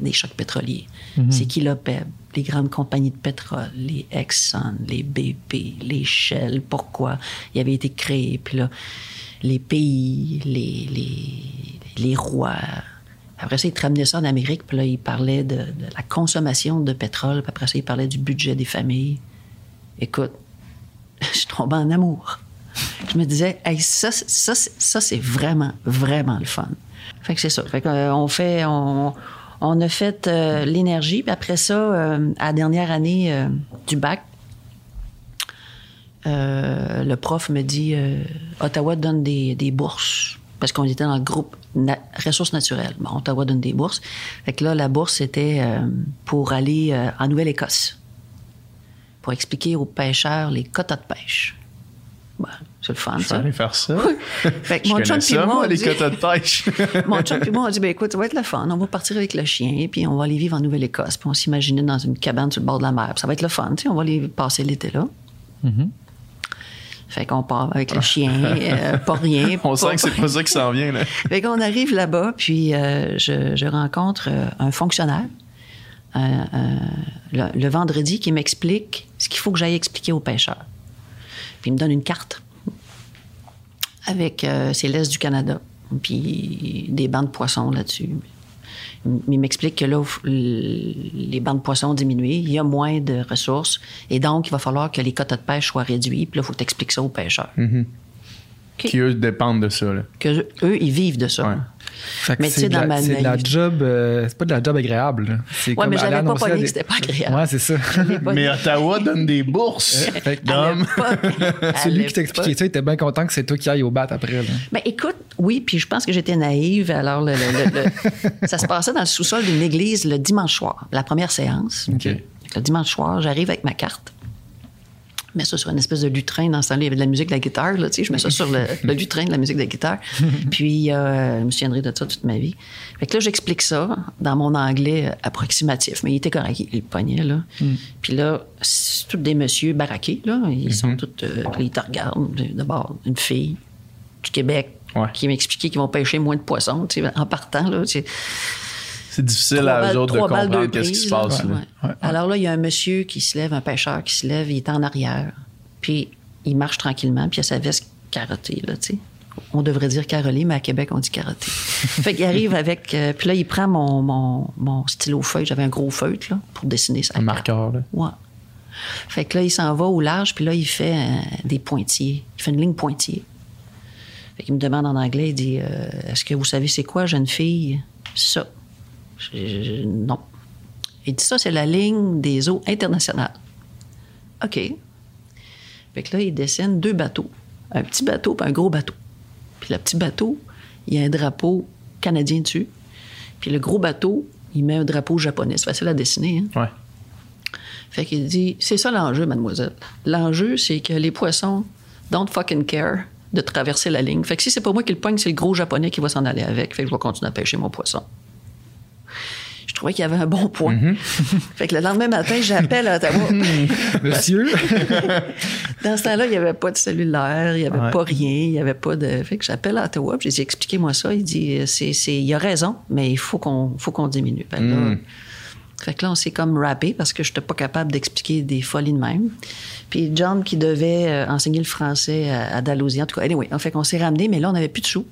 des chocs pétroliers. C'est qui l'OPEP? Les grandes compagnies de pétrole, les Exxon, les BP, les Shell. Pourquoi? Il avait été créé. Puis là, les pays, les, les, les rois. Après ça, il te ramenait ça en Amérique. Puis là, il parlait de, de la consommation de pétrole. Puis après ça, il parlait du budget des familles. Écoute, [LAUGHS] je tombe en amour. Je me disais, hey, ça, ça, ça, c'est vraiment, vraiment le fun. Fait que c'est ça. Fait qu'on fait, on, a fait euh, l'énergie, puis après ça, euh, à la dernière année euh, du bac, euh, le prof me dit, euh, Ottawa donne des, bourses parce qu'on était dans le groupe ressources naturelles. Bon, Ottawa donne des bourses. Fait que là, la bourse, c'était euh, pour aller euh, en Nouvelle-Écosse, pour expliquer aux pêcheurs les quotas de pêche. Bon, c'est le fun, Je ça. aller faire ça. [LAUGHS] Fait que Je mon chum puis moi, moi, on les dit- de pêche. [LAUGHS] mon chum puis moi, on dit, ben écoute, ça va être le fun. On va partir avec le chien, puis on va aller vivre en Nouvelle-Écosse. Puis on s'imaginait dans une cabane sur le bord de la mer. Puis ça va être le fun, tu sais, on va aller passer l'été là. Fait qu'on part avec le chien, euh, [LAUGHS] pas rien. On pas- sent que c'est pas ça qui s'en vient, là. Fait qu'on arrive là-bas, puis euh, je, je rencontre euh, un fonctionnaire euh, le, le vendredi qui m'explique ce qu'il faut que j'aille expliquer aux pêcheurs. Puis il me donne une carte avec, euh, c'est l'Est du Canada, puis des bancs de poissons là-dessus. Il m'explique que là, les bancs de poissons ont diminué, il y a moins de ressources, et donc il va falloir que les quotas de pêche soient réduits, puis là, il faut t'expliquer ça aux pêcheurs. Qui, eux, dépendent de ça, là. Que eux, ils vivent de ça. Ouais. Fait que Mais tu sais, dans la- ma c'est de la job, euh, c'est pas de la job agréable. comme mais l'avais pas pogné des- que c'était pas agréable. Ouais, c'est ça. [LAUGHS] Mais Ottawa donne des bourses. Fait que [LAUGHS] Celui qui l'époque- ça, il était bien content que c'est toi qui ailles au bat après. là. Ben, écoute, oui, puis je pense que j'étais naïve. Alors, le, le- le- le- [LAUGHS] ça se passait dans le sous-sol d'une église le dimanche soir, la première séance. OK. Le dimanche soir, j'arrive avec ma carte. Je mets ça sur une espèce de lutrin. Dans ce temps-là, il y avait de la musique de la guitare. Là, tu sais, je mets ça sur le, [LAUGHS] le lutrin de la musique de la guitare. [LAUGHS] Puis, euh, je me souviendrai de ça toute ma vie. Fait que là, j'explique ça dans mon anglais approximatif. Mais il était correct, il pognait, là. Puis là, c'est tous des messieurs baraqués, là. Ils sont tous... euh, ils te regardent. D'abord, une fille du Québec Ouais. qui m'expliquait qu'ils vont pêcher moins de poissons, en partant, là. C'est difficile Trois à eux balles- autres de comprendre qu'est-ce qui se passe, là. Ouais. Alors là, il y a un monsieur qui se lève, un pêcheur qui se lève, il est en arrière. Puis il marche tranquillement, puis il a sa veste carottée, là, tu sais. On devrait dire carolée, mais à Québec, on dit carottée. [LAUGHS] fait qu'il arrive avec... euh, puis là, il prend mon, mon, mon stylo feuille. J'avais un gros feutre, là, pour dessiner sa Un marqueur, là. Ouais. Fait que là, il s'en va au large, puis là, il fait euh, des pointillés. Il fait une ligne pointillée. Fait qu'il me demande en anglais, il dit euh, Est-ce que vous savez c'est quoi, jeune fille Ça. Je- je- je- non. Il dit Ça, c'est la ligne des eaux internationales. OK. Fait que là, il dessine deux bateaux. Un petit bateau puis un gros bateau. Puis le petit bateau, il y a un drapeau canadien dessus. Puis le gros bateau, il met un drapeau japonais. C'est facile à dessiner, hein? Ouais. Fait qu'il dit, c'est ça l'enjeu, mademoiselle. L'enjeu, c'est que les poissons don't fucking care de traverser la ligne. Fait que si c'est pas moi qui le pogne, c'est le gros japonais qui va s'en aller avec. Fait que je vais continuer à pêcher mon poisson. Je trouvais qu'il y avait un bon point. [LAUGHS] fait que le lendemain matin, j'appelle à Ottawa. [LAUGHS] Monsieur, [LAUGHS] Dans ce temps-là, il n'y avait pas de cellulaire, il n'y avait Ouais. pas rien, il n'y avait pas de. Fait que j'appelle à Ottawa, j'ai dit, expliquez-moi ça. Il dit, c'est, c'est, il a raison, mais il faut qu'on, faut qu'on diminue. Fait que là, fait que là, on s'est comme rappé parce que je n'étais pas capable d'expliquer des folies de même. Puis John, qui devait euh, enseigner le français à, à Dalhousie, en tout cas, anyway, fait qu'on s'est ramené, mais là, on n'avait plus de sous.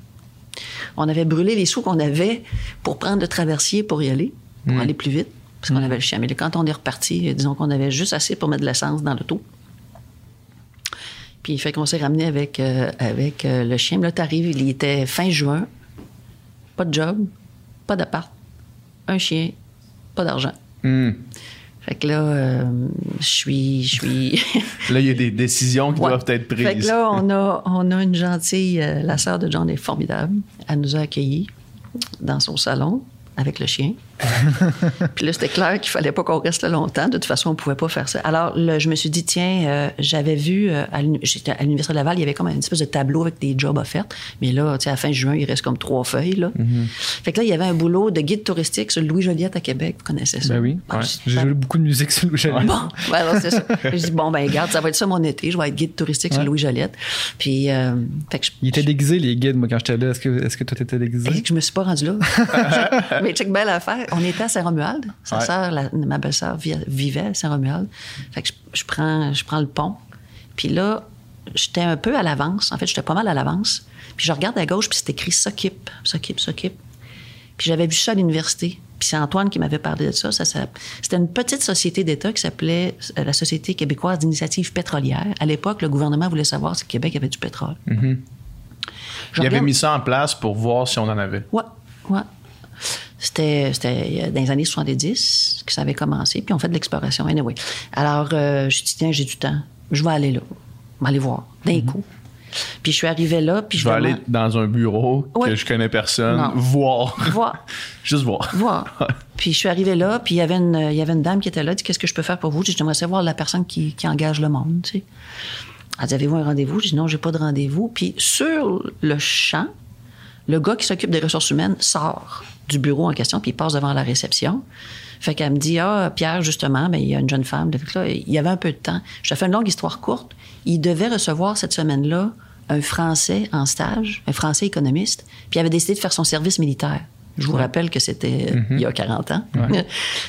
On avait brûlé les sous qu'on avait pour prendre le traversier pour y aller, pour aller plus vite, parce qu'on avait le chien. Mais quand on est reparti, disons qu'on avait juste assez pour mettre de l'essence dans l'auto. Puis fait qu'on s'est ramené avec, euh, avec euh, le chien. Là, t'arrives, il était fin juin, pas de job, pas d'appart, un chien, pas d'argent. Hmm. Fait que là, euh, je suis... Je suis... [LAUGHS] Là, il y a des décisions qui Ouais. doivent être prises. Fait que là, on a, on a une gentille... euh, la sœur de John est formidable. Elle nous a accueillis dans son salon avec le chien. Puis là, c'était clair qu'il fallait pas qu'on reste là longtemps. De toute façon, on pouvait pas faire ça. Alors, là, je me suis dit, tiens, euh, j'avais vu, euh, à l'uni- j'étais à l'Université de Laval, il y avait comme une espèce de tableau avec des jobs offerts. Mais là, tu sais, à la fin juin, il reste comme trois feuilles, là. Fait que là, il y avait un boulot de guide touristique sur Louis Joliette à Québec. Vous connaissez ça? ben oui. Ah, J'ai joué beaucoup de musique sur le Joliette. Bon, ben alors, c'est ça. Je dis, bon, ben, regarde, ça va être ça mon été. Je vais être guide touristique sur Ouais. Louis Joliette. Puis, euh, fait que je, Ils étaient déguisés, les guides, moi, quand j'étais là. Est-ce que, est-ce que toi, t'étais déguisé? Que je me suis pas rendue là. [LAUGHS] Mais check belle affaire. On était à Saint-Romuald. Sa Ouais. sœur, la- ma belle-sœur, vi- vivait à Saint-Romuald. Fait que je, je prends, je prends le pont. Puis là, j'étais un peu à l'avance. En fait, j'étais pas mal à l'avance. Puis je regarde à gauche, puis c'est écrit S'occupe, s'occupe, s'occupe. Puis j'avais vu ça à l'université. Puis c'est Antoine qui m'avait parlé de ça. ça, ça- c'était une petite société d'État qui s'appelait euh, la Société québécoise d'initiative pétrolière. À l'époque, le gouvernement voulait savoir si le Québec avait du pétrole. Je il avait mis ça en place pour voir si on en avait. Ouais, ouais. C'était, c'était dans les années 70 que ça avait commencé, puis on fait de l'exploration. Anyway. Alors, euh, je dis, tiens, j'ai du temps. Je vais aller là. Je vais aller voir, d'un coup. Puis je suis arrivée là, puis Je vais aller dans un bureau que je connais personne, Non. voir. voir. [LAUGHS] Juste voir. voir. [LAUGHS] Puis je suis arrivée là, puis il y avait une, il y avait une dame qui était là, dit Qu'est-ce que je peux faire pour vous? J'ai dit J'aimerais savoir la personne qui, qui engage le monde. Tu sais. Elle dit Avez-vous un rendez-vous? J'ai dit Non, j'ai pas de rendez-vous. Puis sur le champ, le gars qui s'occupe des ressources humaines sort du bureau en question, puis il passe devant la réception. Fait qu'elle me dit Ah, Pierre, justement, ben, il y a une jeune femme. Il y avait un peu de temps. Je te fais une longue histoire courte. Il devait recevoir cette semaine-là un Français en stage, un Français économiste, puis il avait décidé de faire son service militaire. Je vous rappelle que c'était euh, il y a 40 ans. [LAUGHS]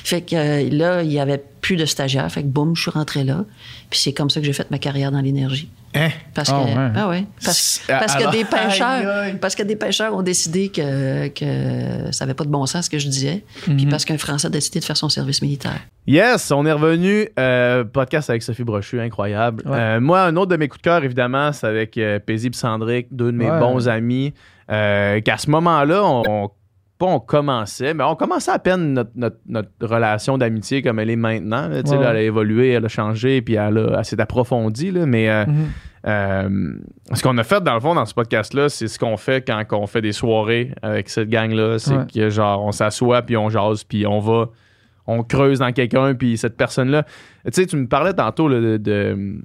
fait que euh, là, il y avait plus de stagiaires. Fait que boum, je suis rentrée là. Puis c'est comme ça que j'ai fait ma carrière dans l'énergie. Hein? Parce Ah que, ouais. ah ouais. parce, Ah, parce que des [LAUGHS] pêcheurs, Aïe, aïe. parce que des pêcheurs ont décidé que, que ça n'avait pas de bon sens ce que je disais. Puis parce qu'un Français a décidé de faire son service militaire. Yes, on est revenu. euh, podcast avec Sophie Brochu, incroyable. Ouais. Euh, moi, un autre de mes coups de cœur, évidemment, c'est avec euh, Paisible Sandrick, deux de mes Ouais. bons amis. Euh, qu'à ce moment-là, on, on- pas on commençait, mais on commençait à peine notre, notre- notre relation d'amitié comme elle est maintenant. là. Tu sais, Ouais. là, elle a évolué, elle a changé, puis elle, a- elle s'est approfondie. là. mais euh, Mhm. euh, ce qu'on a fait, dans le fond, dans ce podcast-là, c'est ce qu'on fait quand on fait des soirées avec cette gang-là. C'est Ouais. que, genre, on s'assoit, puis on jase, puis on va, on creuse dans quelqu'un, puis cette personne-là. Tu sais, tu me parlais tantôt là, de, de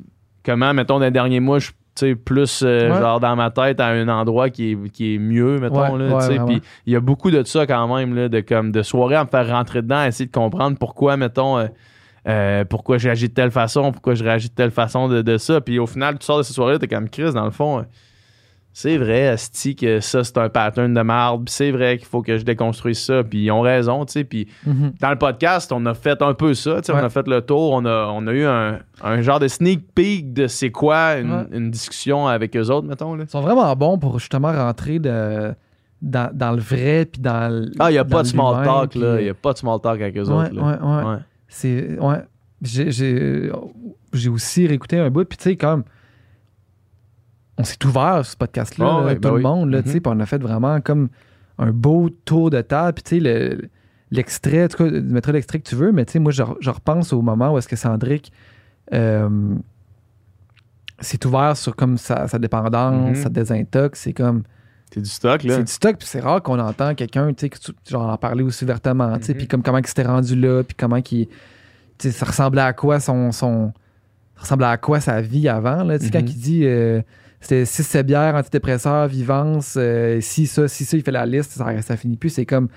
comment, mettons, dans les derniers mois, je sais, plus euh, Ouais. genre dans ma tête à un endroit qui est, qui est mieux, mettons. Ouais, là, ouais, il y a beaucoup de ça quand même, là, de, comme, de soirées à me faire rentrer dedans, à essayer de comprendre pourquoi, mettons, euh, euh, pourquoi j'ai agi de telle façon, pourquoi je réagis de telle façon de, de ça. Puis au final, tu sors de ces soirées-là, t'es comme Chris, dans le fond. Euh, c'est vrai, Asti, que ça, c'est un pattern de marde. Puis c'est vrai qu'il faut que je déconstruise ça. Puis ils ont raison, tu sais. Puis Mhm. dans le podcast, on a fait un peu ça. tu sais, Ouais. On a fait le tour. On a, on a eu un, un genre de sneak peek de c'est quoi une, Ouais. une discussion avec eux autres, mettons. Là. Ils sont vraiment bons pour justement rentrer de, dans, dans le vrai puis dans le. Ah, il n'y a pas de small talk, puis- là. Il n'y a pas de small talk avec eux Ouais, autres. là. ouais, ouais. Ouais. C'est. Ouais. J'ai- J'ai j'ai aussi réécouté un bout, puis tu sais, comme. On s'est ouvert ce podcast-là, Ah là, ouais, tout ben le oui. monde, là, tu sais, Mhm. puis on a fait vraiment comme un beau tour de table, puis tu sais, le- l'extrait, en tout cas, tu mettras l'extrait que tu veux, mais tu sais, moi, je, je repense au moment où est-ce que Sandrick euh, s'est ouvert sur comme sa, sa dépendance, Mhm. sa désintox, c'est comme. C'est du stock, là. C'est du stock, puis c'est rare qu'on entend quelqu'un, tu sais, genre en parler aussi ouvertement, tu sais, puis comme comment il s'était rendu là, puis comment qu'il, tu sais, ça ressemblait à quoi son, son, ça ressemblait à quoi sa vie avant, là, tu sais, quand il dit, euh, c'était 6 bières, antidépresseurs, vivance, euh, si ça, si ça, il fait la liste, ça, ça finit plus, c'est comme,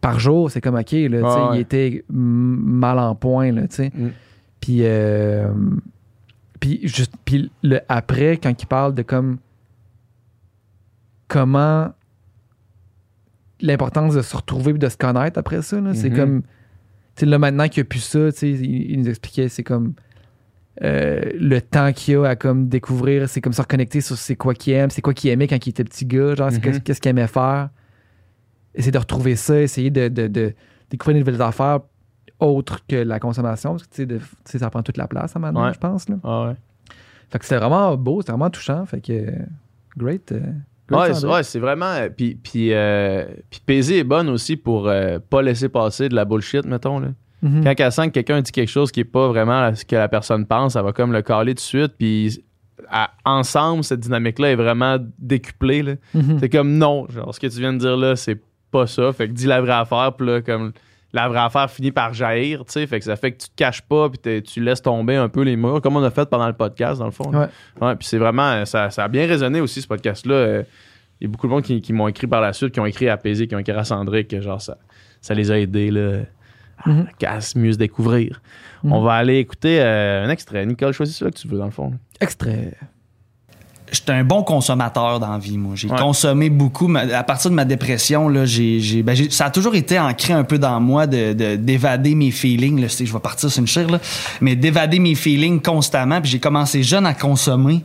par jour, c'est comme, ok, là, Ah ouais. il était mal en point, là, Mm. puis, euh, puis juste, puis le après, quand il parle de comme, comment l'importance de se retrouver et de se connaître après ça. là. C'est Mhm. comme. Tu là, maintenant qu'il n'y a plus ça, tu sais, il, il nous expliquait, c'est comme. Euh, le temps qu'il y a à comme découvrir, c'est comme se reconnecter sur c'est quoi qu'il aime, c'est quoi qu'il aimait quand il était petit gars, genre Mhm. qu'est-ce- qu'est-ce qu'il aimait faire. Essayer de retrouver ça, essayer de, de- de découvrir de nouvelles affaires autres que la consommation, parce que de- ça prend toute la place à maintenant, Ouais. je pense. Là. Ah ouais. Fait que c'était vraiment beau, c'était vraiment touchant. Fait que. Great. euh, great Ouais, c'est, ouais, c'est vraiment. euh, Puis, puis, euh, puis Paisy est bonne aussi pour euh, pas laisser passer de la bullshit, mettons. Là. Mhm. Quand elle sent que quelqu'un dit quelque chose qui est pas vraiment ce que la personne pense, elle va comme le caler tout de suite. Puis à- ensemble, cette dynamique-là est vraiment décuplée. Mhm. C'est comme non, genre ce que tu viens de dire là, c'est pas ça. Fait que dis la vraie affaire, puis là, comme la vraie affaire finit par jaillir, tu sais. Fait que ça fait que tu te caches pas, puis tu laisses tomber un peu les murs, comme on a fait pendant le podcast, dans le fond. Ouais. Ouais, puis c'est vraiment, ça, ça a bien résonné aussi, ce podcast-là. Euh, Il y a beaucoup de monde qui, qui m'ont écrit par la suite, qui ont écrit à Paisy, qui ont écrit à Sandrick, que genre ça, ça les a aidés là, à mieux se découvrir. Mhm. On va aller écouter euh, un extrait. Nicole, choisis celui que tu veux, dans le fond. Extrait. J'étais un bon consommateur dans la vie, moi. J'ai Ouais. consommé beaucoup. À partir de ma dépression, là, j'ai, j'ai- ben, j'ai- ça a toujours été ancré un peu dans moi de, de- d'évader mes feelings. Là, C'est- je vais partir sur une chire, là. mais d'évader mes feelings constamment. Puis j'ai commencé jeune à consommer.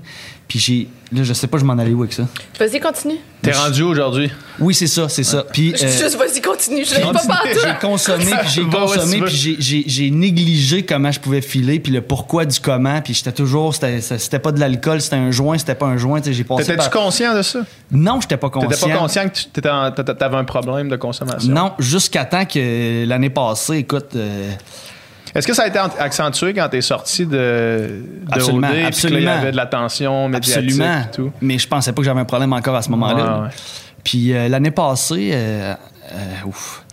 Puis j'ai, là, je sais pas, je m'en allais où avec ça. Vas-y, continue. T'es rendu où aujourd'hui? Oui, c'est ça, c'est ça. Puis euh, Juste, vas-y, continue. Je l'ai pas partout. j'ai consommé, puis j'ai [LAUGHS] consommé, puis j'ai, j'ai, j'ai négligé comment je pouvais filer, puis le pourquoi du comment, puis j'étais toujours, c'était, c'était pas de l'alcool, c'était un joint, c'était pas un joint, j'ai passé T'étais-tu par... conscient de ça? Non, j'étais pas conscient. T'étais pas conscient que tu t'étais en- t'a- t'avais un problème de consommation? Non, jusqu'à temps que l'année passée, écoute, euh, Est-ce que ça a été accentué quand tu es sorti de, de Absolument, puis là, il y avait de l'attention médiatique Absolument. et tout? Mais je pensais pas que j'avais un problème encore à ce moment-là. Ouais, là. ouais. Puis euh, l'année passée, euh, euh, ouf,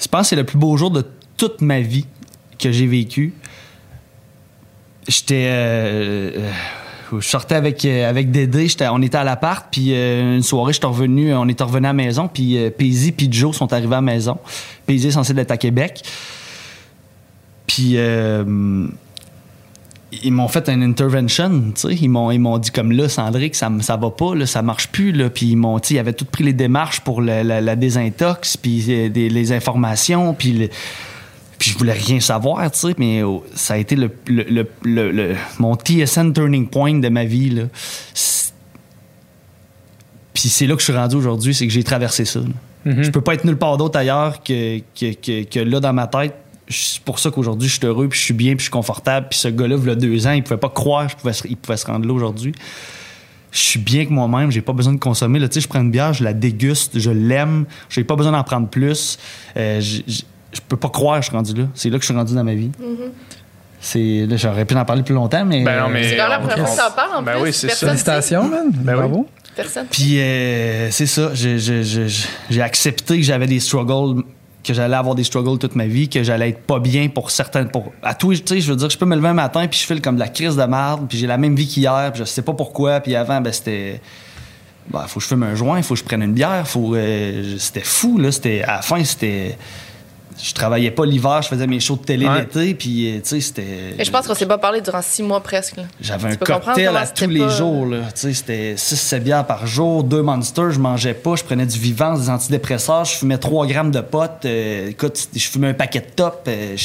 je pense que c'est le plus beau jour de toute ma vie que j'ai vécu. J'étais. je sortais avec, avec Dédé, j'étais- on était à l'appart, puis euh, une soirée, j'étais revenu, on était revenu à la maison, puis euh, Paisy puis Joe sont arrivés à la maison. Paisy est censé être à Québec. Puis euh, ils m'ont fait une intervention, tu sais. Ils m'ont, ils m'ont dit comme là, Sandrick, ça, ça va pas, là, ça marche plus, là. Puis ils m'ont, ils avaient tout pris les démarches pour la, la- la désintox, puis euh, des- les informations, puis le- puis je voulais rien savoir, tu sais, mais oh, ça a été le, le- le- le- le- mon TSN turning point de ma vie, là. C'est- Puis c'est là que je suis rendu aujourd'hui, c'est que j'ai traversé ça. là. Je peux pas être nulle part d'autre ailleurs que, que, que, que là dans ma tête. C'est pour ça qu'aujourd'hui, je suis heureux, puis je suis bien, puis je suis confortable. Puis ce gars-là, il y a deux ans, il pouvait pas croire qu'il pouvait, se- il pouvait se rendre là aujourd'hui. Je suis bien que moi-même, j'ai pas besoin de consommer. Là, tu sais, je prends une bière, je la déguste, je l'aime, j'ai pas besoin d'en prendre plus. Euh, je peux pas croire que je suis rendu là. C'est là que je suis rendu dans ma vie. C'est là, j'aurais pu en parler plus longtemps, mais. Ben non, mais- C'est quand la première fois que t'en parles en Ben plus. oui, c'est Félicitations, man. Ben oui. Bravo. sait. Personne. Puis euh, c'est ça, j'ai- j'ai j'ai- j'ai accepté que j'avais des struggles, que j'allais avoir des struggles toute ma vie, que j'allais être pas bien pour certaines. Pour, à tout, tu sais, je veux dire, je peux me lever un matin puis je file comme de la crise de merde, puis j'ai la même vie qu'hier, puis je sais pas pourquoi, puis avant, ben c'était. Ben, faut que je fume un joint, faut que je prenne une bière, faut. euh, c'était fou, là. C'était, à la fin, c'était. Je travaillais pas l'hiver, je faisais mes shows de télé Ouais. l'été, puis euh, tu sais, c'était. Et je pense qu'on s'est pas parlé durant six mois presque. J'avais un cocktail à c'était tous les pas- jours. Là. Tu sais, C'était 6-7 bières par jour, deux monsters, je mangeais pas, je prenais du vivant, des antidépresseurs, je fumais 3 grammes de potes. euh, écoute, je fumais un paquet de top. euh,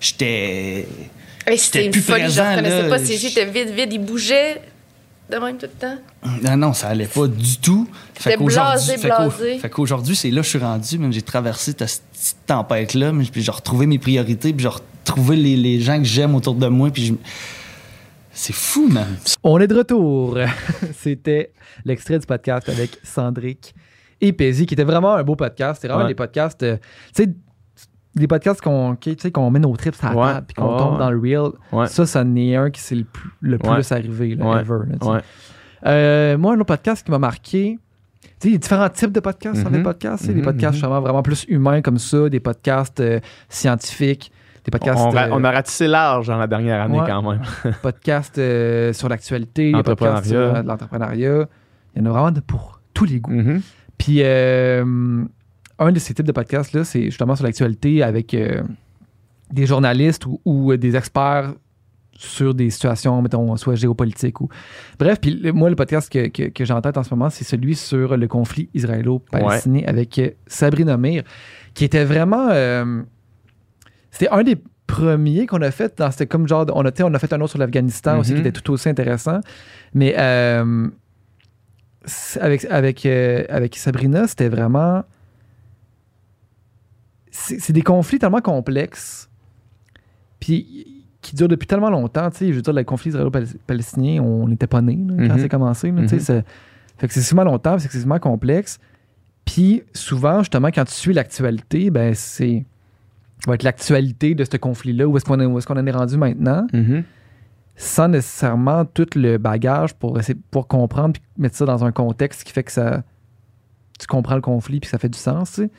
J'étais. C'était une plus folie, je présent, reconnaissais là. pas était vide, vide, il bougeait de même tout le temps? Non, non, ça allait pas du tout. Fait blasé, blasé. Fait qu'aujourd'hui, c'est là que je suis rendu. Même j'ai traversé cette petite tempête-là, mais puis j'ai retrouvé mes priorités, puis j'ai retrouvé les, les gens que j'aime autour de moi, puis je- C'est fou, man. On est de retour. [LAUGHS] C'était l'extrait du podcast avec Sandrick et Paisy, qui était vraiment un beau podcast. C'était vraiment Ouais. des podcasts, euh, tu sais, des podcasts qu'on qu'on met nos trips à la Ouais. table puis qu'on tombe dans le real. Ouais. Ça, ça en est un qui c'est le plus, le plus arrivé, là, ever. là. Euh, moi, un autre podcast qui m'a marqué, tu sais, il y a différents types de podcasts sur les Mhm. podcasts. Mhm, Des podcasts mhm. vraiment plus humains comme ça, des podcasts euh, scientifiques, des podcasts, On, euh, on a ratissé large dans la dernière année Ouais. quand même. [LAUGHS] podcasts euh, sur l'actualité, des podcasts sur L'entrepreneuriat. de l'entrepreneuriat. Il y en a vraiment de pour tous les goûts. Puis, euh, un de ces types de podcasts-là, c'est justement sur l'actualité avec euh, des journalistes ou, ou, euh, des experts sur des situations, mettons, soit géopolitiques ou. Bref, puis moi, le podcast que, que, que j'ai en tête en ce moment, c'est celui sur le conflit israélo-palestinien avec euh, Sabrina Mir, qui était vraiment. euh, c'était un des premiers qu'on a fait dans c'était comme genre on a on a fait un autre sur l'Afghanistan aussi qui Mhm. était tout aussi intéressant mais euh, avec avec euh, avec Sabrina c'était vraiment c'est des conflits tellement complexes puis qui durent depuis tellement longtemps tu sais je veux dire le conflit israélo-palestinien on n'était pas nés là, quand Mhm. c'est commencé là, Mhm. c'est- fait que c'est souvent longtemps c'est excessivement complexe puis souvent justement quand tu suis l'actualité ben c'est va être l'actualité de ce conflit-là, où est-ce qu'on est, où est-ce qu'on en est rendu maintenant, Mhm. sans nécessairement tout le bagage pour essayer pour comprendre puis mettre ça dans un contexte qui fait que ça tu comprends le conflit puis que ça fait du sens. tu sais.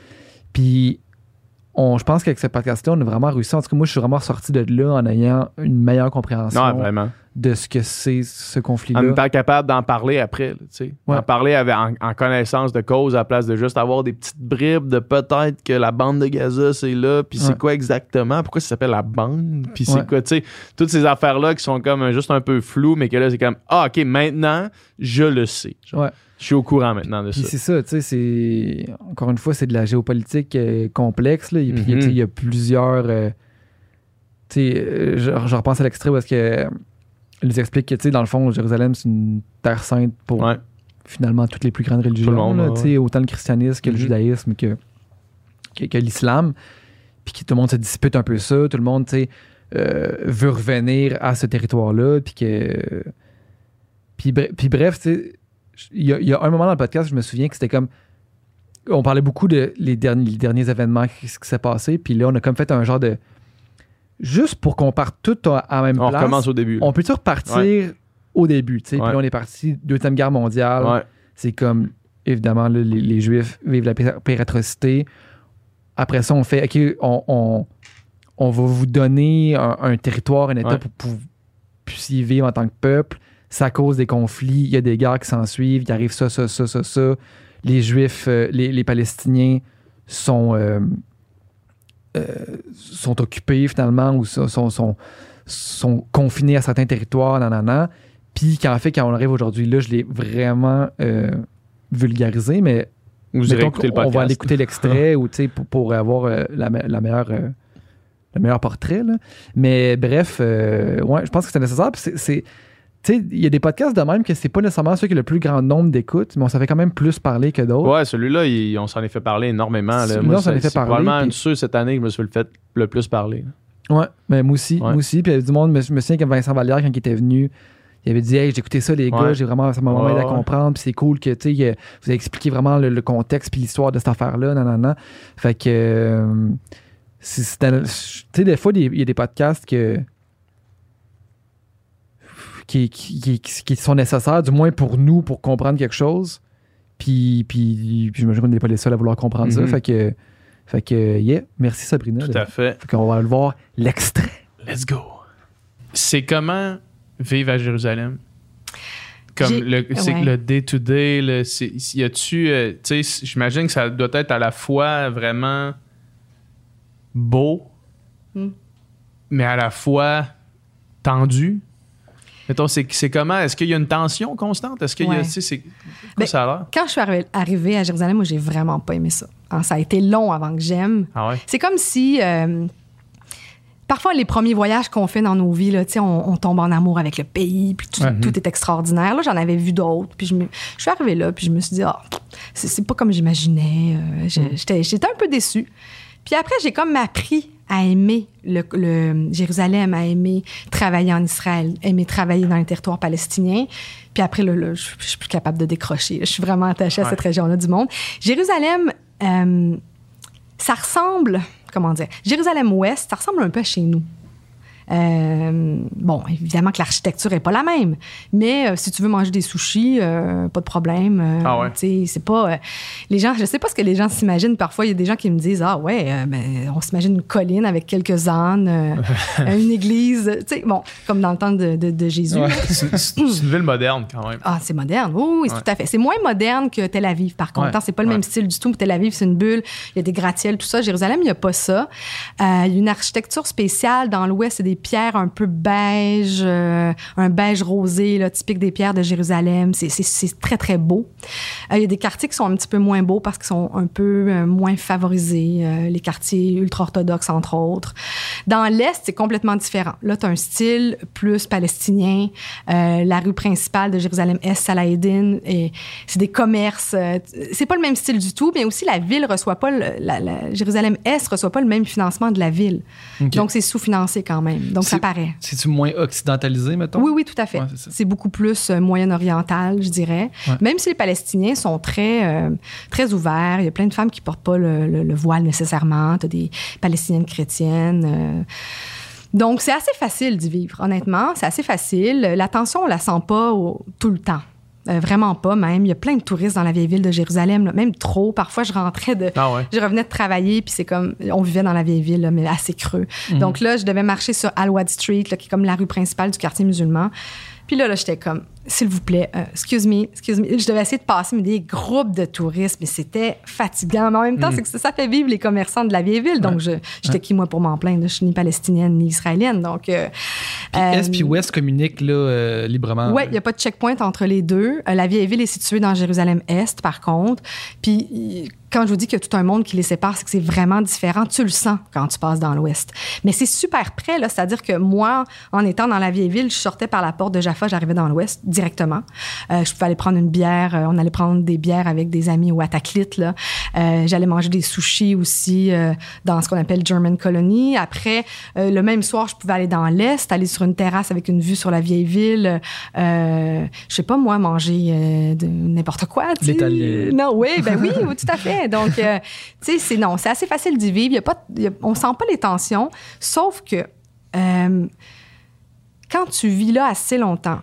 Puis on, je pense qu'avec ce podcast-là, on a vraiment réussi. En tout cas, moi, je suis vraiment sorti de là en ayant une meilleure compréhension Non, vraiment. De ce que c'est ce En conflit-là. étant capable d'en parler après, tu sais. Ouais. D'en parler avec- en, en connaissance de cause à la place de juste avoir des petites bribes de peut-être que la bande de Gaza, c'est là, puis c'est Ouais. quoi exactement, pourquoi ça s'appelle la bande, puis c'est quoi, tu sais? Toutes ces affaires-là qui sont comme euh, juste un peu floues, mais que là, c'est comme, ah, OK, maintenant, je le sais. Genre. Je suis au courant maintenant de Puis ça. c'est ça, tu sais, c'est. Encore une fois, c'est de la géopolitique euh, complexe, là. Et puis, Mhm. sais, il y a plusieurs. euh, tu sais, je, je repense à l'extrait où est-ce que. Ils nous expliquent que, tu sais, dans le fond, Jérusalem, c'est une terre sainte pour Ouais. finalement toutes les plus grandes religions. Monde, là, ouais, Autant le christianisme que le Mhm. judaïsme que, que, que l'islam. Puis que tout le monde se dispute un peu ça. Tout le monde, tu sais, euh, veut revenir à ce territoire-là. Puis que. Puis, bre- puis bref, tu sais, il y, a, il y a un moment dans le podcast, je me souviens que c'était comme. On parlait beaucoup de les derniers, les derniers événements, ce qui s'est passé. Puis là, on a comme fait un genre de. Juste pour qu'on parte tout à même On place, recommence au début. on peut-tu repartir Ouais. au début, tu sais? Puis on est parti, Deuxième Guerre mondiale. Ouais. C'est comme, évidemment, là, les, les Juifs vivent la pire, pire atrocité. Après ça, on fait, OK, on, on, on va vous donner un, un territoire, un État Ouais. pour que vous puissiez vivre en tant que peuple. Ça cause des conflits, il y a des guerres qui s'en suivent, il arrive ça, ça, ça, ça, ça. Les Juifs, euh, les, les Palestiniens sont, euh, euh, sont occupés finalement ou sont, sont, sont, confinés à certains territoires, nanana. Puis qu'en fait, quand on arrive aujourd'hui, là, je l'ai vraiment euh, vulgarisé, mais Vous mettons écouter le on va aller écouter l'extrait ou pour, pour avoir euh, la, la meilleure. le meilleur portrait. là. Mais bref, ouais, je pense que c'est nécessaire. C'est- sais, il y a des podcasts de même que c'est pas nécessairement ceux qui ont le plus grand nombre d'écoutes, mais on s'en fait quand même plus parler que d'autres. Ouais, celui-là, il- on s'en est fait parler énormément. là. Celui-là, Moi, on s'en c'est- est fait c'est parler, probablement puis- une de ceux cette année que je me suis le fait le plus parler. Ouais, mais moi aussi, Ouais. moi aussi. Puis il y avait du monde, je me souviens que Vincent Vallière, quand il était venu, il avait dit Hey, j'ai écouté ça, les gars, Ouais. j'ai vraiment, ça m'a vraiment aidé à ouais. comprendre. Puis c'est cool que tu sais, il- vous avez expliqué vraiment le, le contexte puis l'histoire de cette affaire-là. Non, non, non. Fait que. euh, c'est- c'est dans- tu sais, des fois, il y a des podcasts que. Qui, qui, qui- qui sont nécessaires, du moins pour nous, pour comprendre quelque chose. Puis, puis, puis j'imagine qu'on n'est pas les seuls à vouloir comprendre ça. Mhm. Fait que, fait que, yeah, merci Sabrina. Tout à fait. Fait qu'on va le voir l'extrait. Let's go. C'est comment vivre à Jérusalem? Comme le, c'est ouais. que le day-to-day, y a-tu. euh, tu sais, j'imagine que ça doit être à la fois vraiment beau, Hmm. mais à la fois tendu? Mettons, c'est, c'est comment? Est-ce qu'il y a une tension constante? Est-ce qu'il y a. C'est. Ben, ça a l'air? Quand je suis arri- arrivée à Jérusalem, moi, j'ai vraiment pas aimé ça. Hein, ça a été long avant que j'aime. Ah ouais? C'est comme si. euh, parfois, les premiers voyages qu'on fait dans nos vies, là, on, on tombe en amour avec le pays, puis tout, tout est extraordinaire. Là, j'en avais vu d'autres. Puis je, me- je suis arrivée là, puis je me suis dit, ah, c'est c'est pas comme j'imaginais. euh, J'étais j'étais un peu déçue. Puis après, j'ai comme appris à aimer le, le Jérusalem, à aimer travailler en Israël, aimer travailler dans les territoires palestiniens. Puis après, là, là, je, je suis plus capable de décrocher. Je suis vraiment attachée à cette région-là du monde. Jérusalem, euh, ça ressemble, comment dire, Jérusalem-Ouest, ça ressemble un peu à chez nous. Euh, bon, évidemment que l'architecture est pas la même, mais euh, si tu veux manger des sushis, euh, pas de problème. Ah ouais. tu sais, c'est pas les gens. Je sais pas ce que les gens s'imaginent. Parfois, il y a des gens qui me disent ah ouais, ben, on s'imagine une colline avec quelques ânes, [LAUGHS] une église. Tu sais, bon, comme dans le temps de, de- de Jésus. Ouais. c'est, une ville moderne quand même. Ah, c'est moderne. Oui, oui, Ouais. tout à fait. C'est moins moderne que Tel Aviv, par contre. Ouais. C'est pas le même style du tout. Tel Aviv, c'est une bulle. Il y a des gratte-ciels, tout ça. Jérusalem, il n'y a pas ça. Il y a une architecture spéciale. Dans l'ouest, c'est des pierres un peu beige, euh, un beige rosé, là, typique des pierres de Jérusalem. C'est- très, très beau. Euh, il y a des quartiers qui sont un petit peu moins beaux parce qu'ils sont un peu euh, moins favorisés. les quartiers ultra-orthodoxes, entre autres. Dans l'Est, c'est complètement différent. Là, tu as un style plus palestinien. La rue principale de Jérusalem-Est, Salahédine, et c'est des commerces. c'est pas le même style du tout, mais aussi la ville reçoit pas, le- la, la- Jérusalem-Est reçoit pas le même financement de la ville. Donc, c'est sous-financé quand même. Donc, ça C'est- paraît. C'est-tu moins occidentalisé, mettons? Oui, oui, tout à fait. Ouais, c'est beaucoup plus euh, moyen-oriental, je dirais. Ouais. Même si les Palestiniens sont très, euh, très ouverts. Il y a plein de femmes qui portent pas le, le- le voile nécessairement. Tu as des Palestiniennes chrétiennes. euh. Donc, c'est assez facile d'y vivre, honnêtement. C'est assez facile. La tension, on la sent pas au- tout le temps. Euh, vraiment pas, même. Il y a plein de touristes dans la vieille ville de Jérusalem, là, même trop. Parfois, je rentrais de, Ah ouais. je revenais de travailler, puis c'est comme, on vivait dans la vieille ville, là, mais assez creux. Donc là, je devais marcher sur Al-Wad Street, là, qui est comme la rue principale du quartier musulman. Puis là, là j'étais comme, s'il vous plaît, euh, excuse me, excuse me. Je devais essayer de passer mais des groupes de touristes, mais c'était fatigant. Mais en même temps, c'est que ça, ça fait vivre les commerçants de la vieille ville. Donc, je, j'étais qui, moi, pour m'en plaindre? Je suis ni palestinienne, ni israélienne. Donc, euh, Puis euh, Est puis Ouest communiquent là, euh, librement? oui, il n'y a pas de checkpoint entre les deux. Euh, la vieille ville est située dans Jérusalem-Est, par contre. Puis, quand je vous dis qu'il y a tout un monde qui les sépare, c'est que c'est vraiment différent. Tu le sens quand tu passes dans l'Ouest. Mais c'est super près, là. C'est-à-dire que moi, en étant dans la vieille ville, je sortais par la porte de Jaffa, j'arrivais dans l'Ouest directement. Euh, je pouvais aller prendre une bière. euh, on allait prendre des bières avec des amis au Ataclit, là. Euh, J'allais manger des sushis aussi dans ce qu'on appelle German Colony. Après, le même soir, je pouvais aller dans l'Est, aller sur une terrasse avec une vue sur la vieille ville. Je sais pas, moi, manger n'importe quoi. L'italien. Non, oui, ben oui, oui, tout à fait. [LAUGHS] Donc, euh, tu sais, c'est non, c'est assez facile d'y vivre. Y a pas, il y a- on sent pas les tensions, sauf que Euh, quand tu vis là assez longtemps,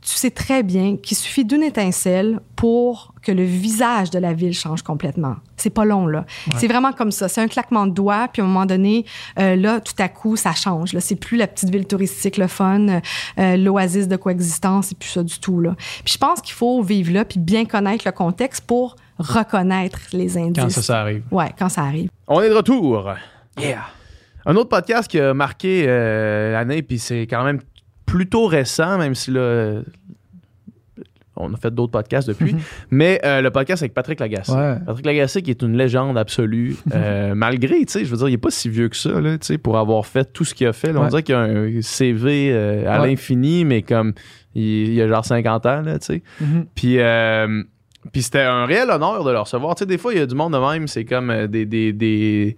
tu sais très bien qu'il suffit d'une étincelle pour que le visage de la ville change complètement. C'est pas long, là. C'est vraiment comme ça. C'est un claquement de doigts, puis à un moment donné, euh, là, tout à coup, ça change. Là. C'est plus la petite ville touristique, le fun, euh, l'oasis de coexistence, c'est plus ça du tout, là. Puis je pense qu'il faut vivre là, puis bien connaître le contexte pour reconnaître les indices. Quand ça, ça arrive. Ouais, quand ça arrive. On est de retour. Yeah. Un autre podcast qui a marqué euh, l'année, puis c'est quand même plutôt récent, même si là, on a fait d'autres podcasts depuis. mais euh, le podcast avec Patrick Lagacé. Ouais. Patrick Lagacé qui est une légende absolue. [LAUGHS] euh, malgré, tu sais, je veux dire, il est pas si vieux que ça, là, tu sais, pour avoir fait tout ce qu'il a fait. Là, On dirait qu'il a un CV euh, à Ouais. l'infini, mais comme il, il a genre 50 ans, là, tu sais. Mhm. Puis, euh, puis c'était un réel honneur de le recevoir. Tu sais, des fois, il y a du monde de même, c'est comme euh, des. des, des-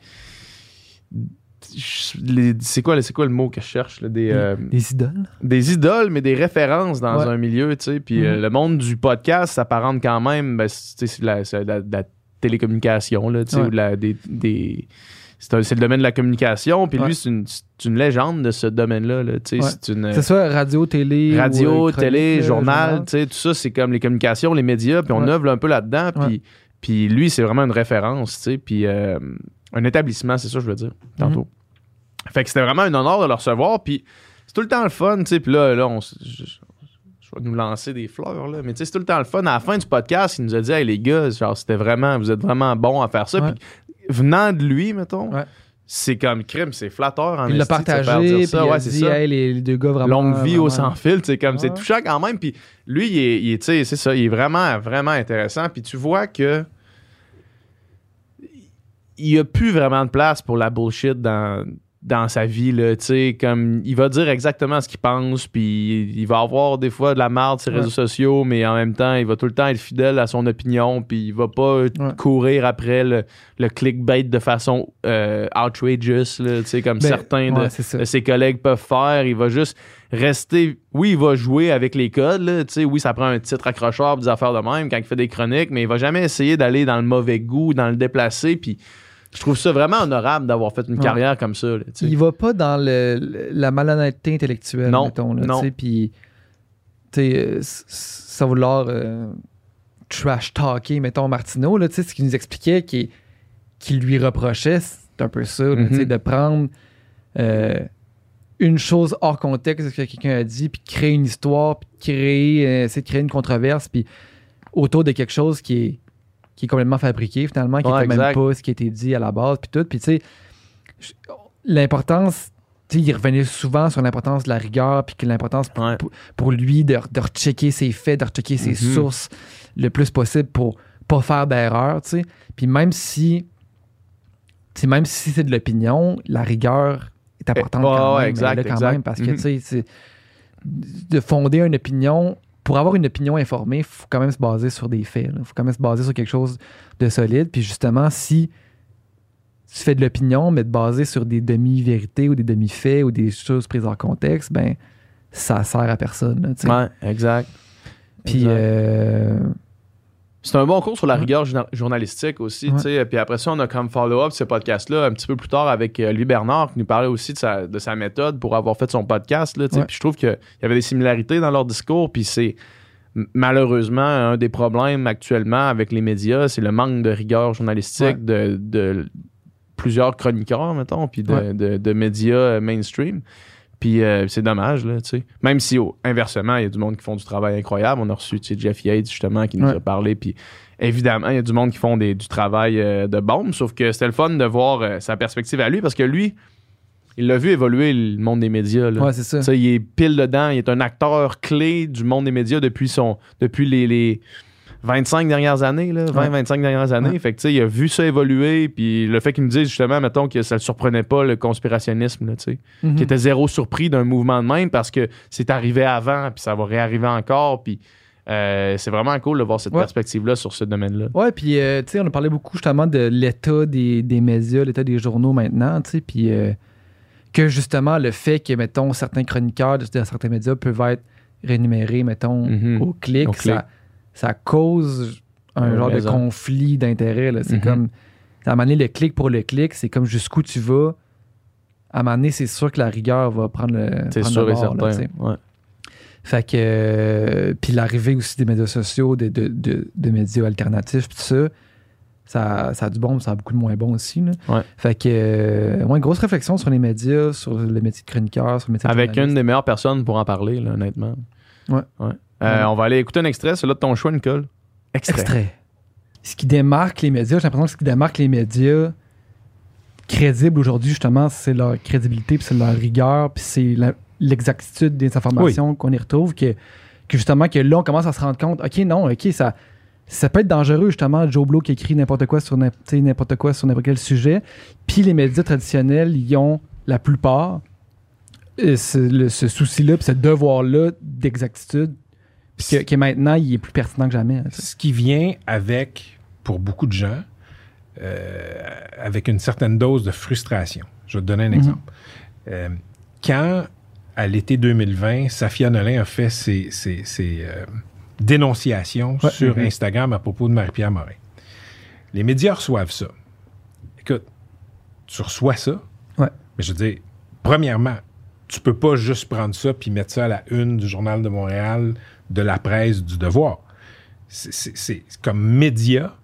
c'est quoi, c'est quoi le mot que je cherche? là? Des, euh, Les idoles? des idoles, mais des références dans Ouais. un milieu, tu sais. Puis euh, Mhm. le monde du podcast s'apparente quand même, ben, c'est de la, télécommunication, là, tu sais, Ouais. ou de la- des, des- c'est, le domaine de la communication. Puis Ouais. lui, c'est une, légende de ce domaine-là, là. Ouais. C'est une C'est ça, radio, télé. radio, ou, euh, chronique, télé, journal, tout ça, c'est comme les communications, les médias, puis on œuvre un peu là-dedans. Puis, lui, c'est vraiment une référence, puis euh, un établissement, c'est ça que je veux dire, tantôt. Fait que c'était vraiment un honneur de le recevoir, puis c'est tout le temps le fun, puis là, là, on, je, je- je vais nous lancer des fleurs, là, mais tu sais, c'est tout le temps le fun. À la fin du podcast, il nous a dit, hey les gars, genre, c'était vraiment, vous êtes vraiment bons à faire ça. Ouais. Puis venant de lui, mettons, Ouais. c'est comme crime, c'est flatteur en Il l'a partagé, ça. il a Ouais, c'est dit, ça hey, les, les deux gars vraiment. longue vie au sans fil, c'est comme c'est touchant quand même. Puis lui, il est, il c'est ça, il est vraiment, vraiment intéressant. Puis tu vois que il n'y a plus vraiment de place pour la bullshit dans, dans sa vie, là, tu sais, comme il va dire exactement ce qu'il pense, puis il va avoir des fois de la merde sur les Ouais. réseaux sociaux, mais en même temps, il va tout le temps être fidèle à son opinion, puis il va pas courir après le, le clickbait de façon euh, outrageous, tu sais, comme Ben, certains de, ouais, de ses collègues peuvent faire. Il va juste rester. Oui, il va jouer avec les codes. Tu sais, oui, ça prend un titre accrocheur, des affaires de même quand il fait des chroniques, mais il va jamais essayer d'aller dans le mauvais goût, dans le déplacé. Puis je trouve ça vraiment honorable d'avoir fait une Ouais. carrière comme ça. là. Il va pas dans le, la malhonnêteté intellectuelle, Non, mettons. Là, non. Puis, sais, euh, vouloir euh, trash talker, mettons, Martineau, là, ce qu'il nous expliquait, qu'il qu'il lui reprochait, c'est un peu ça, là, Mhm. sais, de prendre euh, une chose hors contexte de ce que quelqu'un a dit, puis créer une histoire, puis créer, euh, essayer de créer une controverse, puis autour de quelque chose qui est, qui est complètement fabriqué, finalement, qui Ouais, n'est même pas ce qui été dit à la base, puis tout. Puis, tu sais, l'importance, tu sais, il revenait souvent sur l'importance de la rigueur, puis que l'importance pour, Ouais. pour- pour lui de, de rechecker ses faits, de rechecker ses Mhm. sources le plus possible pour pas faire d'erreur, tu sais. Puis même si, tu sais, même si c'est de l'opinion, la rigueur est importante Eh, ouais, quand ouais, même, exact, elle est là quand exact. même, parce que, Mhm. tu sais, de fonder une opinion, pour avoir une opinion informée, il faut quand même se baser sur des faits. Il faut quand même se baser sur quelque chose de solide. Puis justement, si tu fais de l'opinion, mais de baser sur des demi-vérités ou des demi-faits ou des choses prises en contexte, ben ça sert à personne. là. Ouais, exact. Puis Exact. euh, C'est un bon cours sur la rigueur journa- journalistique aussi, Ouais. Puis après ça, on a comme follow-up ce podcast-là un petit peu plus tard avec euh, Louis Bernard qui nous parlait aussi de sa, de sa méthode pour avoir fait son podcast. Puis je trouve qu'il y avait des similarités dans leur discours, puis c'est malheureusement un des problèmes actuellement avec les médias, c'est le manque de rigueur journalistique Ouais. de, de plusieurs chroniqueurs, mettons, puis de, Ouais. de- de médias mainstream. Puis euh, c'est dommage, là, tu sais. Même si, oh, inversement, il y a du monde qui font du travail incroyable. On a reçu, tu sais, Jeff Yates, justement, qui nous Ouais. a parlé. Puis évidemment, il y a du monde qui font des- du travail euh, de bombe. Sauf que c'était le fun de voir euh, sa perspective à lui parce que lui, il l'a vu évoluer le monde des médias. Là. ouais, c'est ça. Sais, il est pile dedans. Il est un acteur clé du monde des médias depuis, son, depuis les, les 25 dernières années. Là, 20-25 dernières années. Ouais. Fait que, tu sais, il a vu ça évoluer. Puis le fait qu'il me dise justement, mettons, que ça le surprenait pas, le conspirationnisme. Là, tu sais Mhm. qui était zéro surpris d'un mouvement de même parce que c'est arrivé avant, puis ça va réarriver encore, puis euh, c'est vraiment cool de voir cette Ouais. perspective-là sur ce domaine-là. Ouais, puis euh, tu sais, on a parlé beaucoup justement de l'état des, des médias, l'état des journaux maintenant, tu sais, puis euh, que justement le fait que, mettons, certains chroniqueurs de, de certains médias peuvent être rémunérés, mettons, Mhm. au clic, Au clic. Ça, ça cause un genre de conflit d'intérêts. C'est Mhm. comme, à un moment donné, le clic pour le clic, c'est comme jusqu'où tu vas à un moment donné, c'est sûr que la rigueur va prendre le. C'est sûr le et bord, là, certain. Ouais. Fait que. euh, puis l'arrivée aussi des médias sociaux, de, de, de- de médias alternatifs, puis tout ça, ça, ça a du bon, mais ça a beaucoup de moins bon aussi. Là. Ouais. Fait que. euh, ouais, une grosse réflexion sur les médias, sur le métier de chroniqueur, sur le métier de Avec une des meilleures personnes pour en parler, là, honnêtement. Ouais. Ouais. Euh, On va aller écouter un extrait, celui-là de ton choix, Nicole. Extrait. Extrait. Ce qui démarque les médias, j'ai l'impression que ce qui démarque les médias crédibles aujourd'hui, justement, c'est leur crédibilité, puis c'est leur rigueur, puis c'est la- l'exactitude des informations qu'on y retrouve, que, que justement, que là, on commence à se rendre compte, OK, non, OK, ça, ça peut être dangereux, justement, Joe Blow qui écrit n'importe quoi sur n'importe quoi sur n'importe quel sujet, puis les médias traditionnels, ils ont la plupart euh, ce, le- ce souci-là, puis ce devoir-là d'exactitude, puis que, que maintenant, il est plus pertinent que jamais. Ce qui vient avec, pour beaucoup de gens, euh, avec une certaine dose de frustration. Je vais te donner un exemple. Euh, quand, à l'été 2020, Safia Nolin a fait ses, ses- ses, euh, dénonciations Ouais. sur Mhm. Instagram à propos de Marie-Pierre Morin, les médias reçoivent ça. Écoute, tu reçois ça, Ouais. mais je veux dire, premièrement, tu peux pas juste prendre ça puis mettre ça à la une du Journal de Montréal, de la presse, du Devoir. C'est- comme média,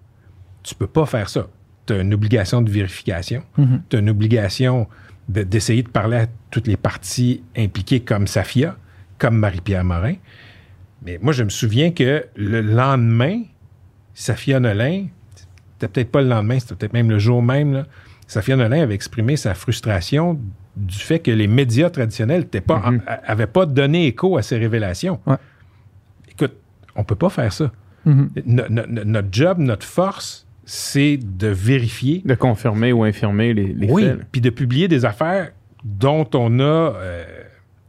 tu peux pas faire ça. Tu as une obligation de vérification, Mhm. tu as une obligation de- d'essayer de, parler à toutes les parties impliquées comme Safia, comme Marie-Pierre Morin. Mais moi, je me souviens que le lendemain, Safia Nolin, c'était peut-être pas le lendemain, c'était peut-être même le jour même, là, Safia Nolin avait exprimé sa frustration du fait que les médias traditionnels n'avaient pas donné écho à ces révélations. Ouais. On peut pas faire ça. Mhm. No- no- no- notre job, notre force, c'est de vérifier. De confirmer ou infirmer les, les oui, faits. puis de publier des affaires dont on a euh,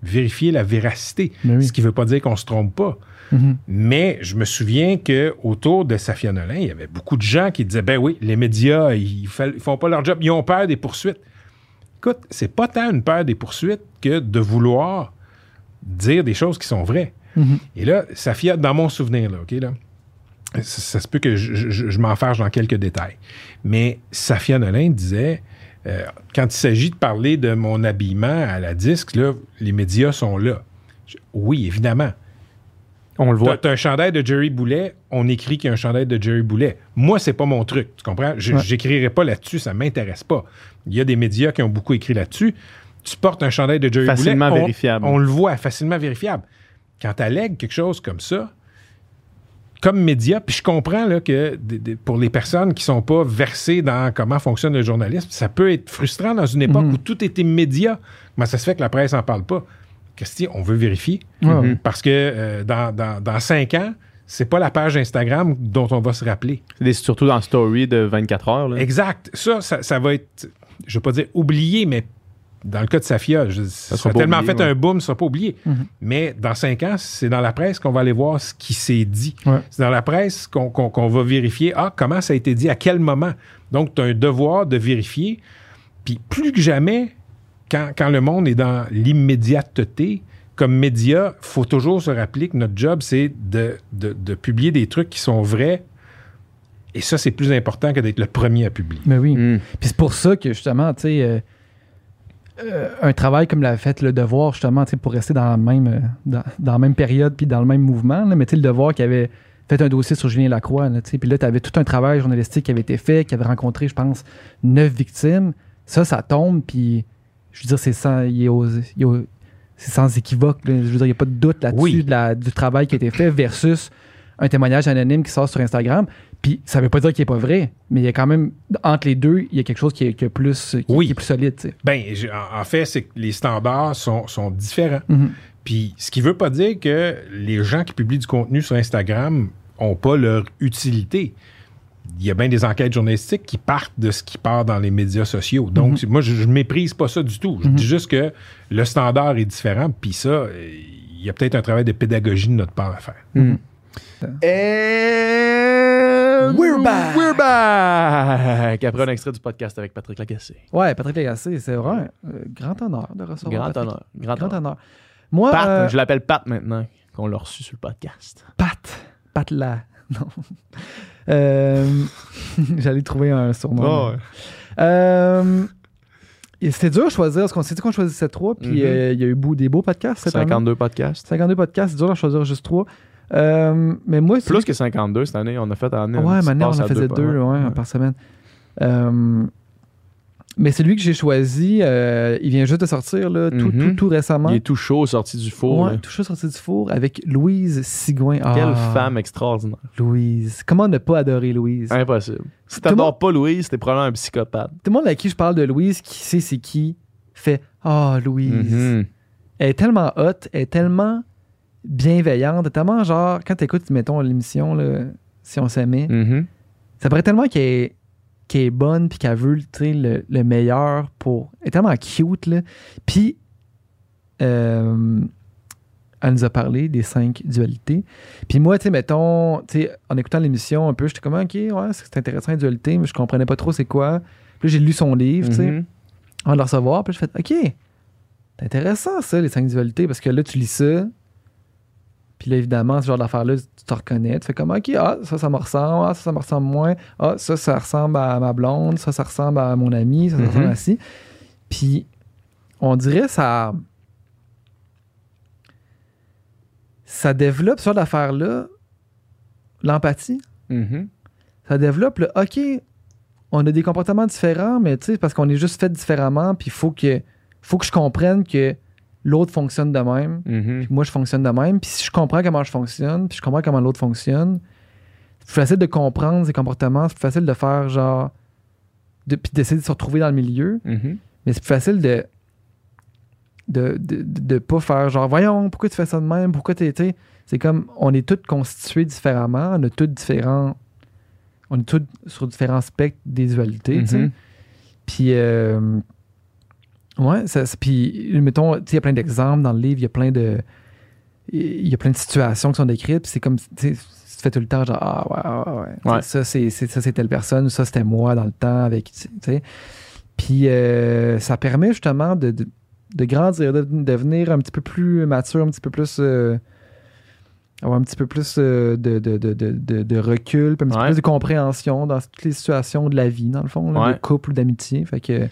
vérifié la véracité. Oui. Ce qui ne veut pas dire qu'on se trompe pas. Mhm. Mais je me souviens que autour de Safia Nolin, il y avait beaucoup de gens qui disaient ben oui, les médias, ils, ils font pas leur job, ils ont peur des poursuites. Écoute, c'est pas tant une peur des poursuites que de vouloir dire des choses qui sont vraies. Et là, Safia, dans mon souvenir, là, OK, là, ça, ça se peut que je, je, je m'en fâche dans quelques détails. Mais Safia Nolin disait, euh, quand il s'agit de parler de mon habillement à la disque, là, les médias sont là. Je- oui, évidemment. On le T'as voit. t'as un chandail de Jerry Boulet, on écrit qu'il y a un chandail de Jerry Boulet. Moi, c'est pas mon truc, tu comprends? Je Ouais. J'écrirai pas là-dessus, ça m'intéresse pas. Il y a des médias qui ont beaucoup écrit là-dessus. Tu portes un chandail de Jerry Facilement Boulet, on- vérifiable. On, le voit, facilement vérifiable. Quand tu allègues quelque chose comme ça, comme média, puis je comprends là, que pour les personnes qui sont pas versées dans comment fonctionne le journalisme, ça peut être frustrant dans une époque Mhm. où tout est immédiat. Comment ça se fait que la presse en parle pas? Christy, on veut vérifier. Ouais. Parce que euh, dans, dans, dans cinq ans, c'est pas la page Instagram dont on va se rappeler. C'est surtout dans Story de 24 heures. Là. Exact. Ça, ça, ça va être, je veux pas dire oublié, mais dans le cas de Safia, je, ça, sera a tellement oublié, fait ouais. un boom, ça sera pas oublié. Mhm. Mais dans cinq ans, c'est dans la presse qu'on va aller voir ce qui s'est dit. Ouais. C'est dans la presse qu'on va vérifier, ah, comment ça a été dit, à quel moment. Donc, tu as un devoir de vérifier. Puis plus que jamais, quand, quand le monde est dans l'immédiateté, comme média, faut toujours se rappeler que notre job, c'est de, de- de publier des trucs qui sont vrais. Et ça, c'est plus important que d'être le premier à publier. Mais oui. Mm. Puis c'est pour ça que justement, tu sais, euh, euh, un travail comme l'a fait le devoir, justement, pour rester dans la même, euh, dans, dans la même période puis dans le même mouvement, là, mais le devoir qui avait fait un dossier sur Julien Lacroix, là, puis là, tu avais tout un travail journalistique qui avait été fait, qui avait rencontré, je pense, neuf victimes. Ça, ça tombe, puis je veux dire, c'est sans, il est aux- il est aux- c'est sans équivoque. là. Je veux dire, il n'y a pas de doute là-dessus Oui. de la- du travail qui a été fait versus un témoignage anonyme qui sort sur Instagram. Puis ça veut pas dire qu'il est pas vrai, mais il y a quand même, entre les deux, il y a quelque chose qui est, qui est plus, qui, Oui. qui est plus solide. Ben, en, fait, c'est que les standards sont, sont différents. Mhm. Puis, ce qui veut pas dire que les gens qui publient du contenu sur Instagram ont pas leur utilité. Il y a bien des enquêtes journalistiques qui partent de ce qui part dans les médias sociaux. Donc, moi, je, je méprise pas ça du tout. Je Mhm. dis juste que le standard est différent. Puis ça, euh, il y a peut-être un travail de pédagogie de notre part à faire. And We're back. We're back! Après un extrait du podcast avec Patrick Lagacé. Ouais, Patrick Lagacé, c'est vraiment un euh, grand honneur de recevoir. Grand Patrick. honneur. Grand, Grand honneur. honneur. Moi, Pat, euh, je l'appelle Pat maintenant, qu'on l'a reçu sur le podcast. Pat. Pat là. [LAUGHS] Non. Euh, [LAUGHS] J'allais trouver un surnom. Oh, ouais. Euh, C'était dur à choisir, parce qu'on s'est dit qu'on choisissait trois, puis Mhm. euh, il y a eu des beaux podcasts cette année? 52 podcasts. 52 podcasts, c'est dur d'en choisir juste trois. Euh, mais moi, c'est Plus que 52 cette année, on a fait en Ouais, maintenant, on en faisait deux, ouais, par semaine. Euh, mais celui que j'ai choisi, euh, il vient juste de sortir, là, tout, Mhm. tout, tout récemment. Il est tout chaud, sorti du four. Ouais, tout chaud sorti du four avec Louise Sigouin. Quelle Ah, femme extraordinaire. Louise. Comment ne pas adorer Louise? Impossible. Si t'adores pas Louise, t'es probablement un psychopathe. Tout le monde à qui je parle de Louise, qui sait c'est qui, fait Ah, Louise. Mhm. Elle est tellement hot, elle est tellement bienveillante, tellement genre, quand t'écoutes, mettons, l'émission, là, si on s'aimait, Mhm. ça paraît tellement qu'elle est, qu'elle est bonne puis qu'elle veut le, le meilleur pour. Elle est tellement cute, là. Puis, euh, elle nous a parlé des cinq dualités. Puis moi, tu sais, mettons, en écoutant l'émission un peu, j'étais comme, OK, ouais, c'est intéressant, les dualités, mais je comprenais pas trop c'est quoi. Puis là, j'ai lu son livre, tu sais, Mhm. avant de le recevoir. Puis je fais, OK, c'est intéressant, ça, les cinq dualités, parce que là, tu lis ça. Puis là, évidemment, ce genre d'affaires-là, tu te reconnais. Tu fais comme, OK, ah, ça, ça me ressemble. Ah, ça, ça me ressemble moins. Ah, ça, ça ressemble à ma blonde. Ça, ça ressemble à mon ami. Ça, ça Mhm. ressemble à ci. Puis, on dirait ça. Ça développe ce genre d'affaires-là, l'empathie. Mhm. Ça développe le, OK, on a des comportements différents, mais tu sais, parce qu'on est juste fait différemment, puis il faut que, faut que je comprenne que l'autre fonctionne de même. Mhm. Puis moi, je fonctionne de même. Puis si je comprends comment je fonctionne, puis je comprends comment l'autre fonctionne, c'est plus facile de comprendre ses comportements, c'est plus facile de faire genre. De, puis d'essayer de se retrouver dans le milieu. Mhm. Mais c'est plus facile de. De, de, de, pas faire genre, voyons, pourquoi tu fais ça de même, pourquoi t'es. C'est comme, on est tous constitués différemment, on a tous différents. On est tous sur différents spectres des dualités, tu sais. Mhm. Puis, euh, ouais, ça, c'est- puis, mettons, il y a plein d'exemples dans le livre, il y a plein de. Il y a plein de situations qui sont décrites, puis c'est comme, tu sais, tu fais tout le temps, genre, ah ouais, ah ouais, ouais. Ouais. Ça, c'est, ça, c'est telle personne, ou ça, c'était moi dans le temps, avec, tu sais. Puis, euh, ça permet justement de, de, de grandir, de devenir un petit peu plus mature, un petit peu plus. euh, avoir un petit peu plus euh, de, de, de, de, recul, puis un petit Ouais. peu plus de compréhension dans toutes les situations de la vie, dans le fond, là, Ouais. de couple ou d'amitié. Fait que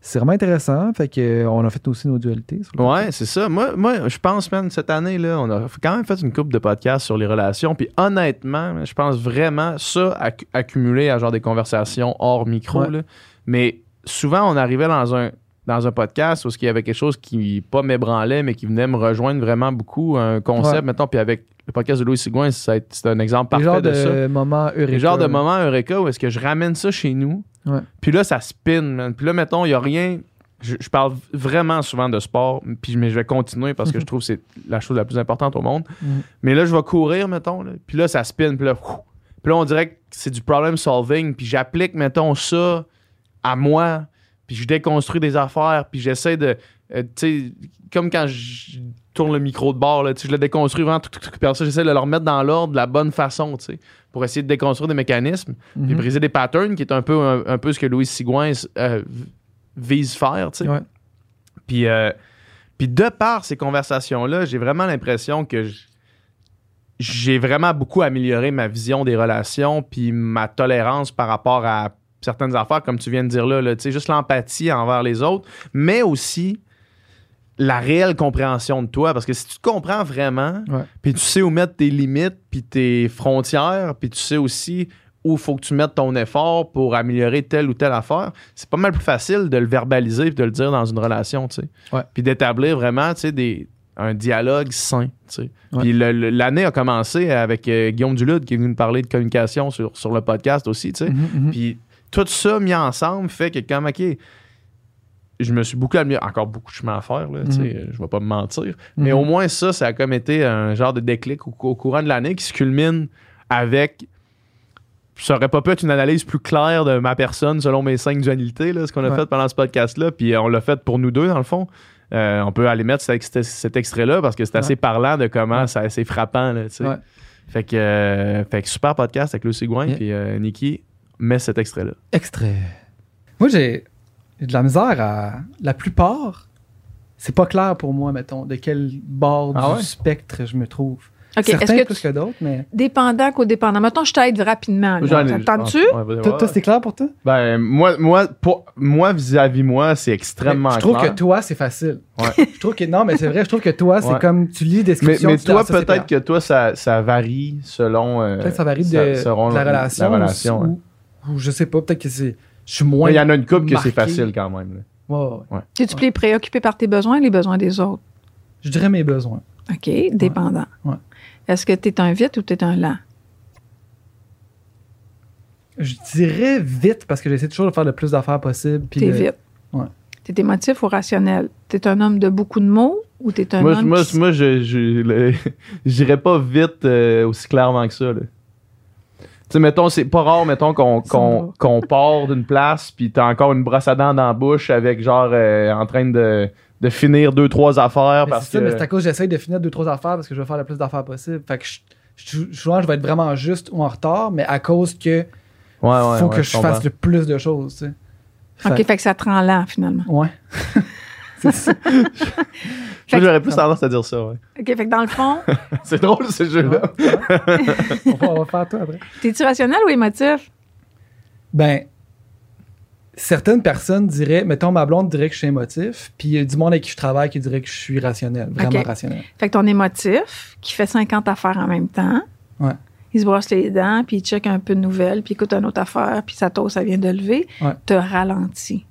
c'est vraiment intéressant. Fait que euh, on a fait aussi nos dualités. sur le Ouais, c'est ça. Moi, moi, je pense, man, cette année, là, on a quand même fait une couple de podcasts sur les relations. Puis honnêtement, je pense vraiment ça acc- accumulé à genre des conversations hors micro. Ouais. là. Mais souvent, on arrivait dans un dans un podcast où il y avait quelque chose qui pas m'ébranlait, mais qui venait me rejoindre vraiment beaucoup, un concept, Ouais. mettons, puis avec le podcast de Louis Sigouin, c'est un exemple parfait de, de, ça. moments eureka. Les genres de moments Eureka où est-ce que je ramène ça chez nous, Ouais. puis là, ça spin, man. Puis là, mettons, il n'y a rien. Je, je parle vraiment souvent de sport, puis, mais je vais continuer parce que je [LAUGHS] trouve que c'est la chose la plus importante au monde. Mhm. Mais là, je vais courir, mettons, là, puis là, ça spin, puis là, ouf. puis là, on dirait que c'est du problem solving, puis j'applique, mettons, ça à moi, puis je déconstruis des affaires, puis j'essaie de. Euh, tu sais, comme quand je tourne le micro de bord, là, je le déconstruis vraiment, tout, tout, tout, j'essaie de le remettre dans l'ordre de la bonne façon, tu sais, pour essayer de déconstruire des mécanismes puis Mhm. briser des patterns, qui est un peu, un, un peu ce que Louis Sigouin euh, vise faire, tu sais. Ouais. Puis, euh, puis de par ces conversations-là, j'ai vraiment l'impression que j'ai vraiment beaucoup amélioré ma vision des relations puis ma tolérance par rapport à certaines affaires, comme tu viens de dire là, là tu sais, juste l'empathie envers les autres, mais aussi la réelle compréhension de toi. Parce que si tu te comprends vraiment, puis tu sais où mettre tes limites, puis tes frontières, puis tu sais aussi où faut que tu mettes ton effort pour améliorer telle ou telle affaire, c'est pas mal plus facile de le verbaliser et de le dire dans une relation, tu sais. Puis d'établir vraiment, tu sais, des, un dialogue sain, tu sais. Puis l'année a commencé avec euh, Guillaume Dulude qui est venu nous parler de communication sur, sur le podcast aussi, tu sais. Mhm, mhm. Puis tout ça mis ensemble fait que comme, OK, je me suis beaucoup amélioré. Encore beaucoup de chemin à faire, là, sais, je vais pas me mentir. Mais Mhm. au moins ça, ça a comme été un genre de déclic au, au courant de l'année qui se culmine avec... Ça aurait pas pu être une analyse plus claire de ma personne selon mes cinq dualités, là, ce qu'on a Ouais. fait pendant ce podcast-là. Puis euh, on l'a fait pour nous deux, dans le fond. Euh, on peut aller mettre cet, ex- cet extrait-là parce que c'est assez parlant de comment c'est frappant. Là, sais. Ouais. fait, que, euh, fait que super podcast avec Lucie Gouin. Yeah. Puis euh, Nikki met cet extrait-là. Extrait. Moi, j'ai j'ai de la misère à. La plupart, c'est pas clair pour moi, mettons, de quel bord Ah du ouais? spectre je me trouve. OK. Certains Est-ce que plus tu... que d'autres, mais. Dépendant qu'au-dépendant. Mettons, je t'aide rapidement. là. J'en ai- Ça te tente-tu? Ouais, ouais, vas-y, Toi, ouais, toi, c'est clair pour toi? Ben, moi, moi, pour, moi vis-à-vis moi, c'est extrêmement je trouve clair. que toi, c'est facile. Ouais. [LAUGHS] je trouve que non, mais c'est vrai, je trouve que toi, c'est Ouais. comme tu lis Mais, descriptions. mais toi, peut-être que toi, ça, ça varie selon. euh, Peut-être que ça varie de, selon de la relation. La relation, ou, ouais. ou je sais pas, peut-être que c'est. Je suis moins. Il y en a une couple que c'est facile quand même. là. Ouais, ouais, ouais. Es-tu plus préoccupé par tes besoins ou les besoins des autres? Je dirais mes besoins. OK. Dépendant. Ouais. Est-ce que tu es un vite ou tu es un lent? Je dirais vite parce que j'essaie toujours de faire le plus d'affaires possible. puis Tu es de- vite. Ouais. Tu es émotif ou rationnel? Tu es un homme de beaucoup de mots ou tu es un Moi, homme moi, qui... moi, je, je, le- [LAUGHS] j'irais pas vite euh, aussi clairement que ça. là. Tu sais, mettons, c'est pas rare, mettons, qu'on, qu'on, qu'on part d'une place, puis t'as encore une brosse à dents dans la bouche avec, genre, euh, en train de, de finir deux, trois affaires. Mais parce c'est ça, que... mais c'est à cause que j'essaie de finir deux, trois affaires parce que je veux faire le plus d'affaires possible. Fait que je, je- souvent, je vais être vraiment juste ou en retard, mais à cause que Ouais, ouais, faut ouais, que je je fasse le plus de choses, tu sais. OK, Fait- fait que ça te rend lent, finalement. Ouais. [LAUGHS] c'est ça. [LAUGHS] Moi, j'aurais plus tendance à dire ça, ouais. OK, fait que dans le fond, [LAUGHS] C'est drôle, ce jeu-là. on, va, on va faire toi après. t'es-tu rationnel ou émotif? Ben, certaines personnes diraient, mettons, ma blonde dirait que je suis émotif, puis il y a du monde avec qui je travaille qui dirait que je suis rationnel, vraiment rationnel. Fait que ton émotif, qui fait 50 affaires en même temps, Ouais. il se brosse les dents, puis il check un peu de nouvelles, puis il écoute une autre affaire, puis sa toast, ça vient de lever, Ouais. te ralentit.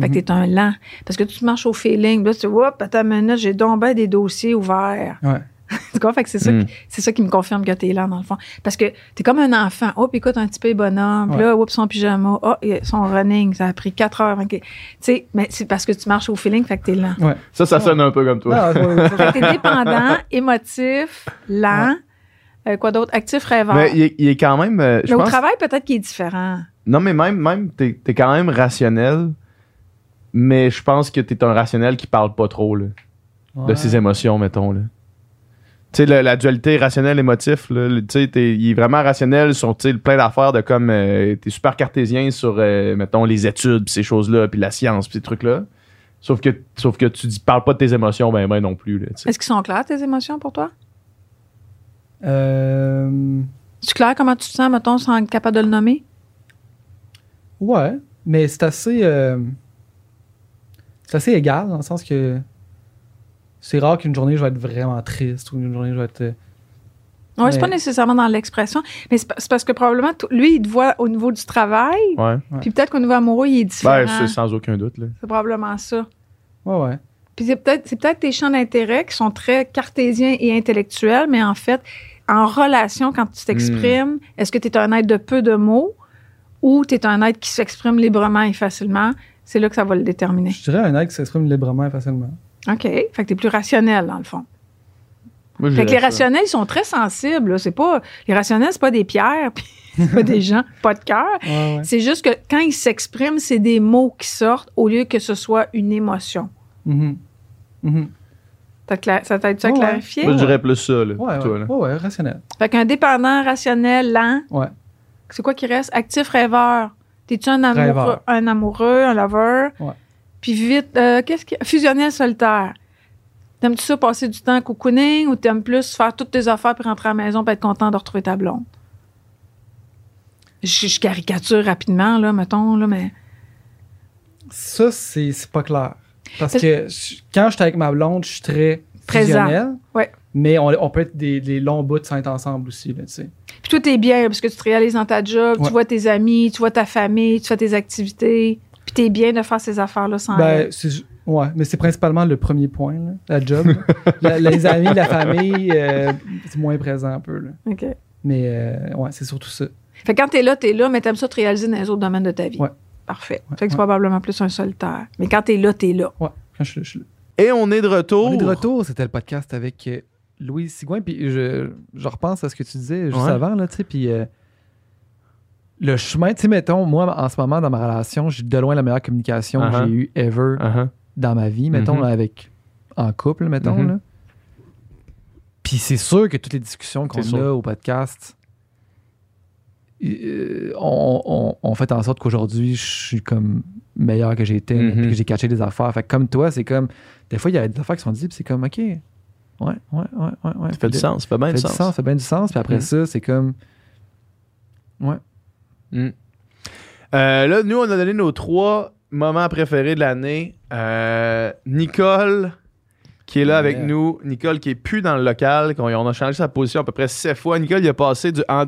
Fait Mhm. que t'es un lent. Parce que tu marches au feeling. Là, tu vois, attends une minute, j'ai donc ben des dossiers ouverts. Ouais. [LAUGHS] tu vois? Fait que c'est ça, Mm. qui- c'est ça qui me confirme que t'es lent, dans le fond. Parce que t'es comme un enfant. Hop, écoute un petit peu bonhomme. Ouais. Là, oups, son pyjama. Oh, son running, ça a pris 4 heures. Tu sais, mais c'est parce que tu marches au feeling, fait que t'es lent. Ouais. Ça, ça sonne un peu comme toi. Non, ouais, ouais, Fait que t'es dépendant, [LAUGHS] émotif, lent. Euh, quoi d'autre? Actif, rêveur. Mais il est, il est quand même. euh, je Mais au pense- travail, peut-être qu'il est différent. Non, mais même, même t'es, t'es quand même rationnel, mais je pense que t'es un rationnel qui parle pas trop là, de ses émotions, mettons. Là. Tu sais, la dualité rationnel-émotif, tu sais, t'es- il est vraiment rationnel sur tu sais, plein d'affaires de comme. euh, t'es super cartésien sur, euh, mettons, les études, pis ces choses-là, puis la science, puis ces trucs-là. Sauf que, sauf que tu dis, parles pas de tes émotions, ben, ben non plus. Tu. Est-ce qu'ils sont clairs, tes émotions, pour toi? Euh, C'est clair comment tu te sens, mettons, sans être capable de le nommer? ouais, mais c'est assez. euh, c'est assez égal, dans le sens que. C'est rare qu'une journée je vais être vraiment triste ou une journée je vais être. euh, Oui, c'est pas nécessairement dans l'expression, mais c'est pa- c'est parce que probablement, t- lui, il te voit au niveau du travail, Ouais. puis peut-être qu'au niveau amoureux, il est différent. Ben, c'est sans aucun doute. Là. c'est probablement ça. Ouais, ouais. Puis c'est peut-être c'est peut-être tes champs d'intérêt qui sont très cartésiens et intellectuels, mais en fait, en relation, quand tu t'exprimes, est-ce que tu es un être de peu de mots ou tu es un être qui s'exprime librement et facilement? C'est là que ça va le déterminer. Je dirais un être qui s'exprime librement et facilement. OK. Fait que tu es plus rationnel, dans le fond. Moi, Fait que les rationnels, ils sont très sensibles. C'est pas, les rationnels, c'est pas des pierres, [LAUGHS] puis c'est pas des gens, pas de cœur. Ouais, ouais. C'est juste que quand ils s'expriment, c'est des mots qui sortent au lieu que ce soit une émotion. T'as cla- Ça t'a été Ouais, ouais. clarifié? Moi, je dirais plus ça, là, Ouais, toi, ouais. là. ouais, ouais, rationnel. Fait qu'un dépendant, rationnel, lent. Ouais. C'est quoi qui reste? Actif, rêveur. T'es-tu un amoureux, un amoureux, un lover? Ouais. Puis vite, euh, qu'est-ce qui. Fusionnel, solitaire. T'aimes-tu ça passer du temps cocooning ou t'aimes plus faire toutes tes affaires puis rentrer à la maison puis être content de retrouver ta blonde? Je, je caricature rapidement, là, mettons, là, mais. Ça, c'est pas clair. Parce que je- quand je suis avec ma blonde, je suis très Présent. fusionnel. Ouais. Mais on, on peut être des, des longs bouts sans être ensemble aussi, là, tu sais. Puis toi, t'es bien parce que tu te réalises dans ta job, Ouais. tu vois tes amis, tu vois ta famille, tu fais tes activités. Puis t'es bien de faire ces affaires-là sans Ben, ouais, mais c'est principalement le premier point, là, la job. [LAUGHS] La- les amis, la famille, euh, c'est moins présent un peu. Là. OK. Mais euh, ouais, c'est surtout ça. Fait que quand t'es là, t'es là, mais t'aimes ça te réaliser dans les autres domaines de ta vie. Ouais. Parfait. Ouais, fait que c'est ouais. probablement plus un solitaire. Mais quand t'es là, t'es là. Ouais, quand je suis là, je suis là. Et on est de retour. On est de retour, c'était le podcast avec euh, Louise Sigouin. Puis je, je repense à ce que tu disais juste Ouais. avant, là, tu sais. Puis euh, le chemin, tu sais, mettons, moi, en ce moment, dans ma relation, j'ai de loin la meilleure communication Uh-huh. que j'ai eue ever Uh-huh. dans ma vie, mettons, Mhm. là, avec en couple, mettons. Mhm. là. Puis c'est sûr que toutes les discussions qu'on a au podcast euh, on, on- on fait en sorte qu'aujourd'hui, je suis comme meilleur que j'ai été, Mhm. puis que j'ai catché des affaires. Fait que comme toi, c'est comme. Des fois, il y a des affaires qui sont dites, puis c'est comme, OK. Ouais, ouais, ouais, ouais. ouais. Ça fait du sens, ça fait bien du sens. sens, ça fait bien du sens. Puis après Mm. ça, c'est comme. Ouais. Mm. Euh, là, nous, on a donné nos trois moments préférés de l'année. Euh, Nicole, qui est là avec nous. Nicole, qui est plus dans le local. qu'on- On a changé sa position à peu près sept fois. Nicole, il a passé du, en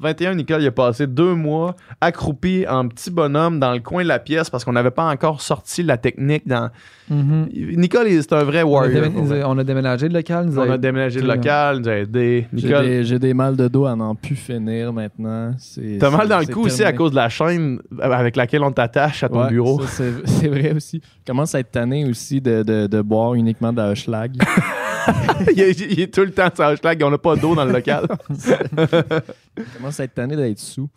2021, Nicole, il a passé deux mois accroupi en petit bonhomme dans le coin de la pièce parce qu'on n'avait pas encore sorti la technique. Dans... Mhm. Nicole, c'est un vrai On a, warrior. on a déménagé de local. nous On a déménagé de local, il nous a aidé. J'ai Nicole, des, j'ai des mal de dos à n'en plus finir maintenant. C'est- t'as mal dans le cou aussi à cause de la chaîne avec laquelle on t'attache à ton Ouais, bureau. ça, c'est, [LAUGHS] c'est vrai aussi. Je commence à être tanné aussi de, de, de boire uniquement de la schlag. [LAUGHS] [LAUGHS] il, est, il est tout le temps sur hashtag, on n'a pas d'eau dans le local. [LAUGHS] Commence à être tanné d'être sous?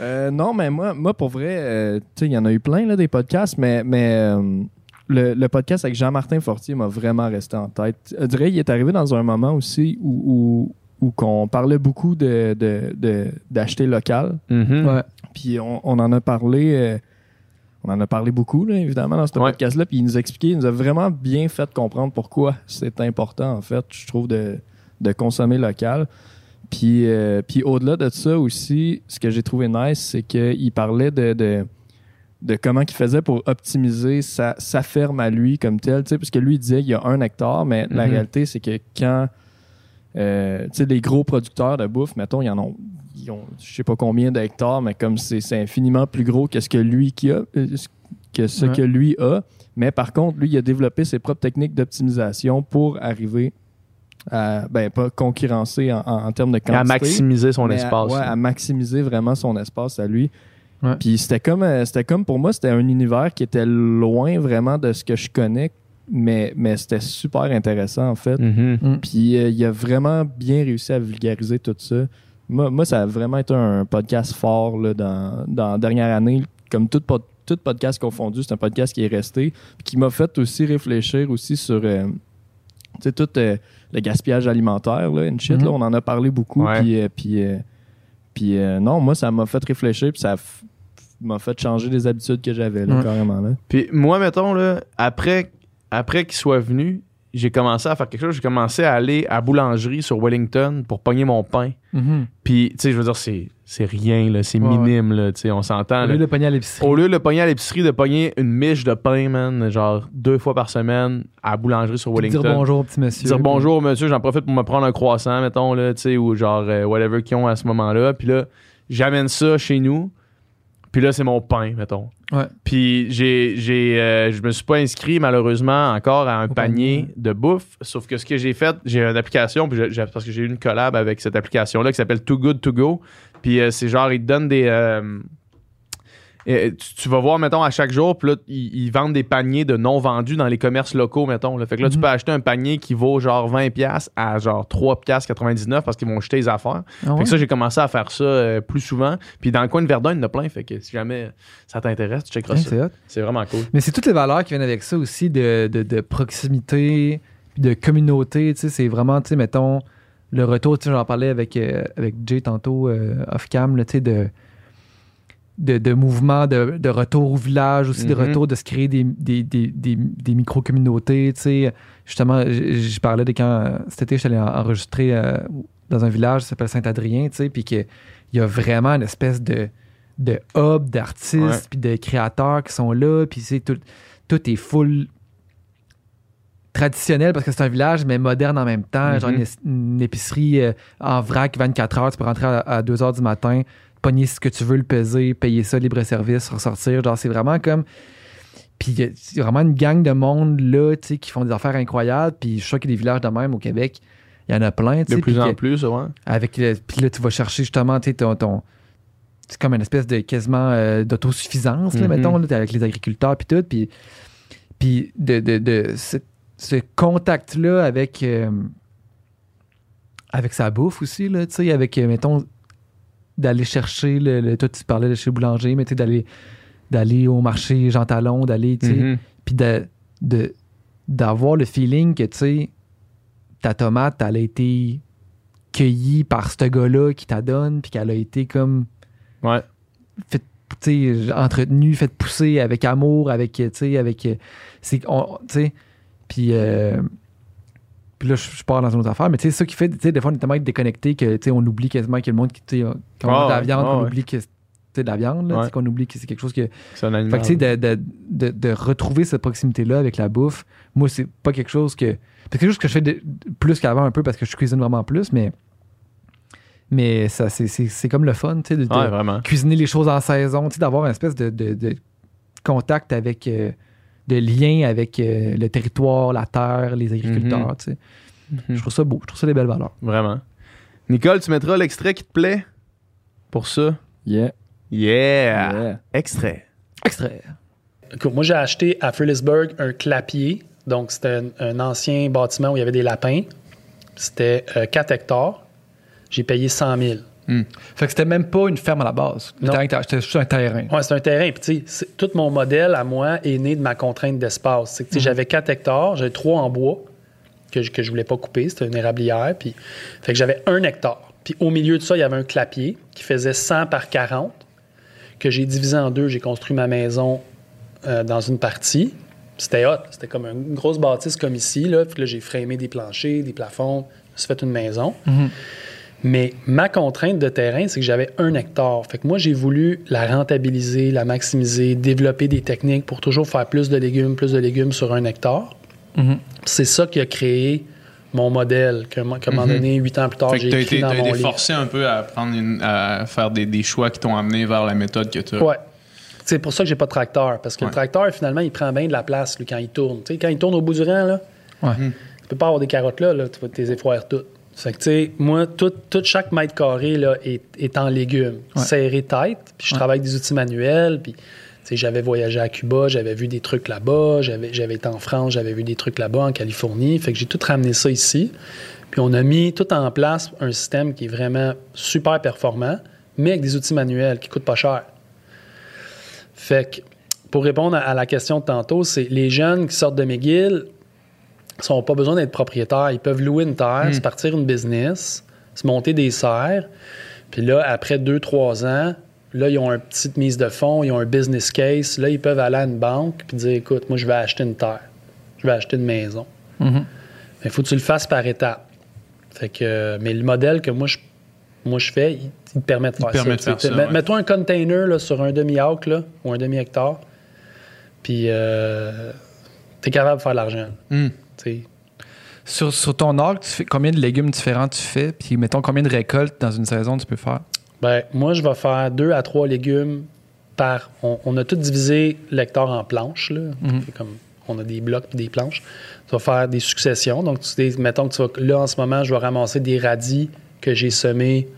Euh, non, mais moi, moi pour vrai, euh, tu sais, il y en a eu plein là, des podcasts, mais, mais euh, le, le podcast avec Jean-Martin Fortier m'a vraiment resté en tête. Je dirais, il est arrivé dans un moment aussi où, où, où qu'on parlait beaucoup de, de, de- d'acheter local. Ouais. Puis on, on en a parlé. On en a parlé beaucoup, là, évidemment, dans ce Ouais. podcast-là. Puis il nous expliquait, il nous a vraiment bien fait comprendre pourquoi c'est important, en fait, je trouve, de, de consommer local. Puis, euh, puis au-delà de ça aussi, ce que j'ai trouvé nice, c'est qu'il parlait de, de, de comment il faisait pour optimiser sa, sa ferme à lui comme telle. Parce que lui, il disait qu'il y a un hectare, mais la Mhm. réalité, c'est que quand euh, tu sais, les gros producteurs de bouffe, mettons, ils en ont, ils ont je sais pas combien d'hectares, mais comme c'est infiniment plus gros que ce que lui qui a, euh, que ce Ouais. que lui a. Mais par contre, lui, il a développé ses propres techniques d'optimisation pour arriver à, ben, pas concurrencer en, en- en termes de quantité. à maximiser son à- espace. ouais, à maximiser vraiment son espace à lui. Ouais. Puis c'était comme, euh, c'était comme pour moi, c'était un univers qui était loin vraiment de ce que je connais, mais, mais c'était super intéressant en fait. Mhm. Puis euh, il a vraiment bien réussi à vulgariser tout ça. Moi, moi ça a vraiment été un podcast fort là, dans, dans la dernière année. Comme tout, pod- tout podcast confondu, c'est un podcast qui est resté. Qui m'a fait aussi réfléchir aussi sur euh, tout euh, le gaspillage alimentaire, là, and shit, là, on en a parlé beaucoup. Puis, euh, puis, puis, non, moi, ça m'a fait réfléchir. Puis ça m'a fait changer des habitudes que j'avais, là, Ouais. carrément. Là. Puis moi, mettons, là, après, après qu'il soit venu, j'ai commencé à faire quelque chose. J'ai commencé à aller à la boulangerie sur Wellington pour pogner mon pain. Mhm. Puis, tu sais, je veux dire, c'est, c'est rien, là, c'est Ouais, minime, là, tu sais, on s'entend. Au lieu de pogner à l'épicerie. Au lieu de le pogner à l'épicerie, de pogner une miche de pain, man, genre deux fois par semaine à la boulangerie sur Wellington. Dire bonjour au petit monsieur. Dire bonjour, monsieur, j'en profite pour me prendre un croissant, mettons, là, tu sais, ou genre euh, whatever qu'ils ont à ce moment-là. Puis là, j'amène ça chez nous. Puis là, c'est mon pain, mettons. Ouais. Puis j'ai, j'ai, euh, je me suis pas inscrit, malheureusement, encore à un Au panier panier. de bouffe. Sauf que ce que j'ai fait, j'ai une application, puis j'ai- parce que j'ai eu une collab avec cette application-là qui s'appelle Too Good To Go. Puis euh, c'est genre, ils te donnent des. euh, tu, tu vas voir, mettons, à chaque jour, puis là, ils, ils vendent des paniers de non vendus dans les commerces locaux, mettons. là. Fait que là, tu Mhm. peux acheter un panier qui vaut genre 20$ piastres à genre 3$99$ parce qu'ils vont jeter les affaires. Ah Fait que ça, j'ai commencé à faire ça euh, plus souvent. Puis dans le coin de Verdun, il y en a plein. Fait que si jamais ça t'intéresse, tu checkeras Ouais, ça. c'est vraiment cool. Mais c'est toutes les valeurs qui viennent avec ça aussi de, de, de proximité, de communauté. Tu sais, c'est vraiment, tu sais, mettons, le retour, tu sais, j'en parlais avec, euh, avec Jay tantôt, euh, off-cam, tu sais, de, de, de mouvement, de, de retour au village, aussi de Mhm. retour, de se créer des, des, des, des, des micro-communautés, tu sais. Justement, je parlais de quand, euh, cet été, je suis allé en- enregistrer euh, dans un village qui s'appelle Saint-Adrien, tu sais, puis qu'il y a vraiment une espèce de, de hub d'artistes, puis de créateurs qui sont là, puis c'est tout, tout est full traditionnel parce que c'est un village, mais moderne en même temps. Genre Mhm. une, une épicerie euh, en vrac 24 heures, tu peux rentrer à, 2 heures du matin, pogner ce que tu veux, le peser, payer ça, libre-service, ressortir. Genre, c'est vraiment comme. Puis il y a- c'est vraiment une gang de monde là, tu sais, qui font des affaires incroyables. Puis je sûr qu'il y a des villages de même au Québec. Il y en a plein, tu De sais. plus puis en que- plus, ouais. avec le- puis là, tu vas chercher justement, tu sais, ton. ton- c'est comme une espèce de quasiment euh, d'autosuffisance, là, Mhm. mettons, là, avec les agriculteurs, puis tout. Puis, puis de, de, de ce, ce contact-là avec, euh, avec sa bouffe aussi, là, tu sais, avec, euh, mettons, d'aller chercher, le, le- toi, tu parlais de chez Boulanger, mais tu sais, d'aller d'aller au marché Jean Talon, d'aller, tu sais, Mhm. puis de, de- d'avoir le feeling que, tu sais, ta tomate, elle a été cueillie par ce gars-là qui t'a donne, puis qu'elle a été comme Ouais. fait, tu sais, entretenue, faite pousser avec amour, avec, tu sais, avec, c'est, on- tu sais, puis, euh, Puis là, je, je pars dans une autre affaire. Mais tu sais, ça qui fait, tu sais, des fois, on est tellement déconnecté que, tu sais, on oublie quasiment que le monde qui, tu sais, quand on Ah mange de la ouais, viande, ah on ouais. oublie que c'est de la viande, là, tu sais, Ouais. qu'on oublie que c'est quelque chose que. C'est un Fait animal. que, tu sais, de, de, de, de retrouver cette proximité-là avec la bouffe, moi, c'est pas quelque chose que. C'est quelque chose que je fais plus qu'avant un peu parce que je cuisine vraiment plus, mais. Mais ça, c'est- comme le fun, tu sais, de, Ouais, cuisiner les choses en saison, tu sais, d'avoir une espèce de, de- de contact avec. euh, de lien avec euh, le territoire, la terre, les agriculteurs, Mhm. tu sais. Je trouve ça beau, je trouve ça des belles valeurs. Vraiment. Nicole, tu mettras l'extrait qui te plaît pour ça? Yeah. Yeah! Yeah. Extrait. Extrait. Écoute, moi, j'ai acheté à Phillipsburg un clapier. Donc, c'était un, un ancien bâtiment où il y avait des lapins. C'était euh, 4 hectares. J'ai payé 100 000. Fait que c'était même pas une ferme à la base. C'était juste un terrain. Ouais, c'est un terrain. Puis, tout mon modèle à moi est né de ma contrainte d'espace. C'est que, tu sais, J'avais 4 hectares, j'avais 3 en bois que je, que je voulais pas couper. C'était une érablière. Puis, fait que j'avais 1 hectare. Puis, au milieu de ça, il y avait un clapier qui faisait 100 par 40 que j'ai divisé en deux. J'ai construit ma maison euh, dans une partie. C'était hot. C'était comme une grosse bâtisse comme ici. Là. Puis là, j'ai framé des planchers, des plafonds. Je me suis fait une maison. Mais ma contrainte de terrain, c'est que j'avais un hectare. Fait que moi, j'ai voulu la rentabiliser, la maximiser, développer des techniques pour toujours faire plus de légumes, plus de légumes sur un hectare. Mhm. C'est ça qui a créé mon modèle, que, qu'à un moment Mhm. donné, huit ans plus tard, j'ai écrit été, dans t'as mon été livre. forcé un peu à, prendre une- à faire des, des choix qui t'ont amené vers la méthode que tu as. Ouais. C'est pour ça que j'ai pas de tracteur. Parce que Ouais. le tracteur, finalement, il prend bien de la place lui, quand il tourne. Tu sais, quand il tourne au bout du rang, là, Ouais. tu peux pas avoir des carottes là, là tu vas tes effoirs toutes. Fait que, tu sais, moi, tout, tout chaque mètre carré là, est, est en légumes, Ouais. serré tête. Puis je Ouais. travaille avec des outils manuels. Puis, tu sais, j'avais voyagé à Cuba, j'avais vu des trucs là-bas. J'avais, j'avais été en France, j'avais vu des trucs là-bas, en Californie. Fait que j'ai tout ramené ça ici. Puis on a mis tout en place un système qui est vraiment super performant, mais avec des outils manuels qui coûtent pas cher. Fait que, pour répondre à- à la question de tantôt, c'est les jeunes qui sortent de McGill n'ont pas besoin d'être propriétaires. Ils peuvent louer une terre, Hmm. se partir une business, se monter des serres. Puis là, après deux, trois ans, là, ils ont une petite mise de fonds, ils ont un business case. Là, ils peuvent aller à une banque puis dire écoute, moi, je vais acheter une terre. Je vais acheter une maison. Mhm. Mais il faut que tu le fasses par étapes. Fait que, mais le modèle que moi, je, moi, je fais, il, il te permet de Il faire permet ça. de faire ça, ouais. Un container là, sur un demi-acre ou un demi-hectare, puis euh, tu es capable de faire de l'argent. Hmm. Sur, sur ton arc, tu fais combien de légumes différents tu fais? Puis mettons combien de récoltes dans une saison tu peux faire? Ben, moi, je vais faire deux à trois légumes par. On, on a tout divisé l'hectare en planches. Là. Mhm. Comme on a des blocs et des planches. Tu vas faire des successions. Donc, tu, mettons que tu vas. Là, en ce moment, je vais ramasser des radis que j'ai semés,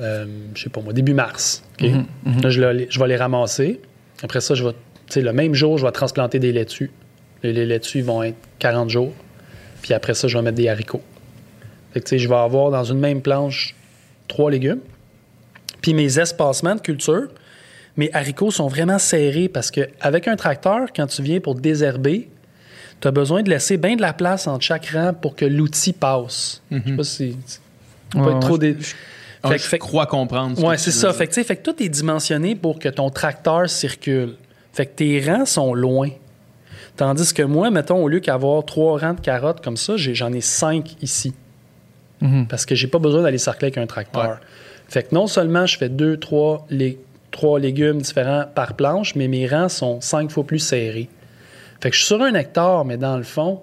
euh, je sais pas moi, début mars. Mhm, mhm. Là, je, vais les ramasser. Après ça, je vais. Le même jour, je vais transplanter des laitues. Les, les laitues vont être 40 jours. Puis après ça, je vais mettre des haricots. Fait que, tu sais, je vais avoir dans une même planche trois légumes. Puis mes espacements de culture, mes haricots sont vraiment serrés parce qu'avec un tracteur, quand tu viens pour désherber, tu as besoin de laisser bien de la place entre chaque rang pour que l'outil passe. Je sais pas si. Pas Ouais, être trop dé- Fait je que- fait que- crois comprendre. ce Ouais, c'est ça. Fait que, tu sais, fait que tout est dimensionné pour que ton tracteur circule. Fait que tes rangs sont loin. Tandis que moi, mettons, au lieu qu'avoir trois rangs de carottes comme ça, j'en ai cinq ici. Mhm. Parce que j'ai pas besoin d'aller circuler avec un tracteur. Ouais. Fait que non seulement je fais deux, trois, trois légumes différents par planche, mais mes rangs sont cinq fois plus serrés. Fait que je suis sur un hectare, mais dans le fond,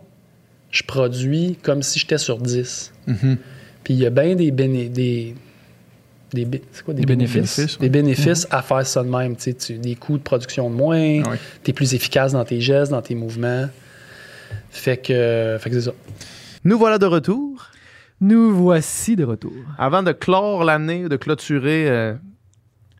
je produis comme si j'étais sur 10. Mhm. Puis il y a bien des, béné- des, des, bé- c'est quoi, des Des bénéfices, bénéfices, des bénéfices à faire ça de même. Tu des coûts de production de moins, Ouais. tu es plus efficace dans tes gestes, dans tes mouvements. Fait que, fait que c'est ça. Nous voilà de retour. Nous voici de retour. Avant de clore l'année, de clôturer, euh,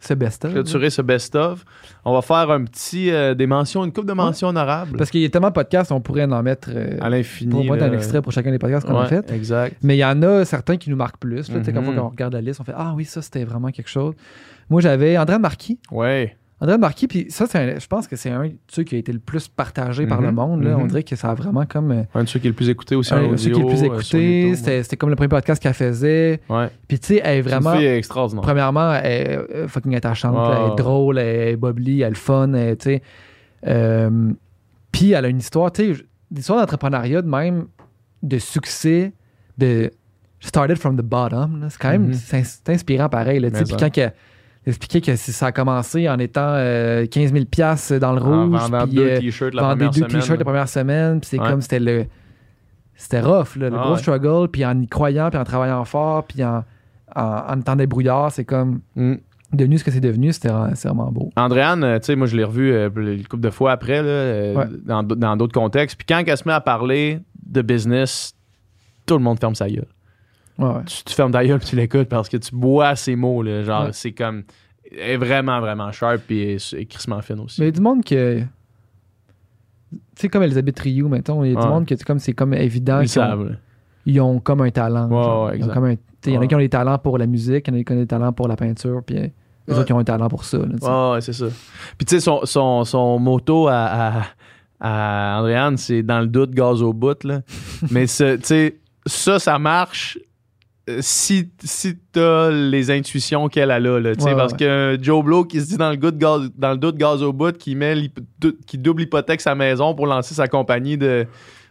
Ce best-of. clôturer ce best-of, on va faire un petit euh, des mentions, une coupe de mentions honorables Parce qu'il y a tellement de podcasts, on pourrait en mettre euh, à l'infini. pour mettre là. un extrait pour chacun des podcasts qu'on a Ouais, fait. Exact. Mais il y en a certains qui nous marquent plus. Là, Tu sais, Mhm. Quand on regarde la liste, on fait Ah oui, ça c'était vraiment quelque chose. Moi j'avais André Marquis. Ouais. André Marquis, puis ça, c'est un- je pense que c'est un de ceux qui a été le plus partagé par Mhm. le monde. Là. Mhm. On dirait que ça a vraiment comme. euh, Un de ceux qui est le plus écouté aussi un de ceux qui est le plus euh, écouté. C'était c'était comme le premier podcast qu'elle faisait. Ouais. Puis tu sais, elle est C'est vraiment. fille extraordinaire. Premièrement, elle est euh, fucking attachante. Là. elle est drôle, elle est bubbly, elle est fun. tu sais. Euh, Puis elle a une histoire, tu sais, une histoire d'entrepreneuriat de même de succès de started from the bottom. C'est quand même Mhm. c'est ins- c'est inspirant pareil. Puis quand expliquer que ça a commencé en étant euh, 15 000 piastres dans le En rouge, vendant puis deux euh, t-shirts la première deux semaine, t-shirts la première semaine, puis c'est Ouais. comme c'était le c'était rough, là, le Ah gros ouais. struggle, puis en y croyant, puis en travaillant fort, puis en, en, en étant débrouillard, c'est comme Mm. devenu ce que c'est devenu, c'était vraiment- c'est vraiment beau. Andréane, euh, tu sais, moi, je l'ai revu euh, une couple de fois après, là, euh, Ouais. dans d'autres contextes. Puis quand elle se met à parler de business, tout le monde ferme sa gueule. Ouais. Tu, tu fermes ta gueule puis tu l'écoutes parce que tu bois ces mots, là. Genre, Ouais. c'est comme. Elle est vraiment, vraiment sharp puis elle est- elle est crissement fine aussi. Mais il y a du monde que. Tu sais, comme Elisabeth Rioux, mettons, il y a du monde que c'est comme, c'est comme évident Ils qu'ils ont, savent, ils ont comme un talent. Ouais, genre. ouais, Ils ont exact. comme un- Il y en a qui ont des talents pour la musique, il y en a qui ont des talents pour la peinture, puis euh, les Ouais. autres qui ont un talent pour ça. là. Ouais, ouais, c'est ça. Puis tu sais, son, son, son moto à, à, à Andréane, c'est dans le doute, gaz au bout, là. [LAUGHS] Mais tu sais, ça, ça marche euh, si, si t'as les intuitions qu'elle a là, là, Ouais, parce ouais. que Joe Blow qui se dit dans le, goût de gaz, dans le doute, gaz au bout, qui, met qui double hypothèque sa maison pour lancer sa compagnie de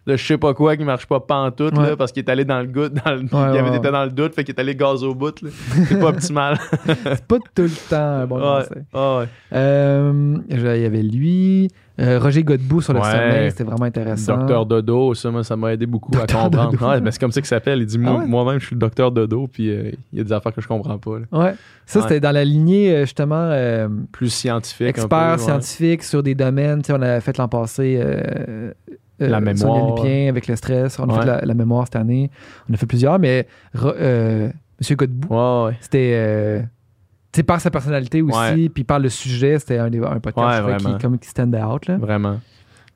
de je sais pas quoi qui marche pas pantoute Ouais. là, parce qu'il est allé dans le goût dans le- il avait été dans le doute fait qu'il est allé gaz au bout c'est pas optimal [LAUGHS] C'est pas tout le temps un bon conseil. ouais. Euh, il y avait lui, euh, Roger Godbout sur le Ouais. sommeil, c'était vraiment intéressant. Docteur Dodo, ça, moi, ça m'a aidé beaucoup à comprendre. Dodo. Ouais, ben, c'est comme ça qu'il s'appelle. Il dit Ah ouais? Moi-même, je suis le docteur Dodo, puis euh, il y a des affaires que je comprends pas. là. Ouais. Ça, c'était dans la lignée, euh, justement, euh, Plus scientifique. expert peu, scientifique sur des domaines. Tu sais, on avait fait l'an passé La mémoire, Lupien avec le stress. On a fait la, la mémoire cette année. On a fait plusieurs, mais Monsieur Godbout, c'était. Tu sais, par sa personnalité aussi, puis par le sujet, c'était un, podcast Ouais, je qui, comme, qui stand out. Là. Vraiment.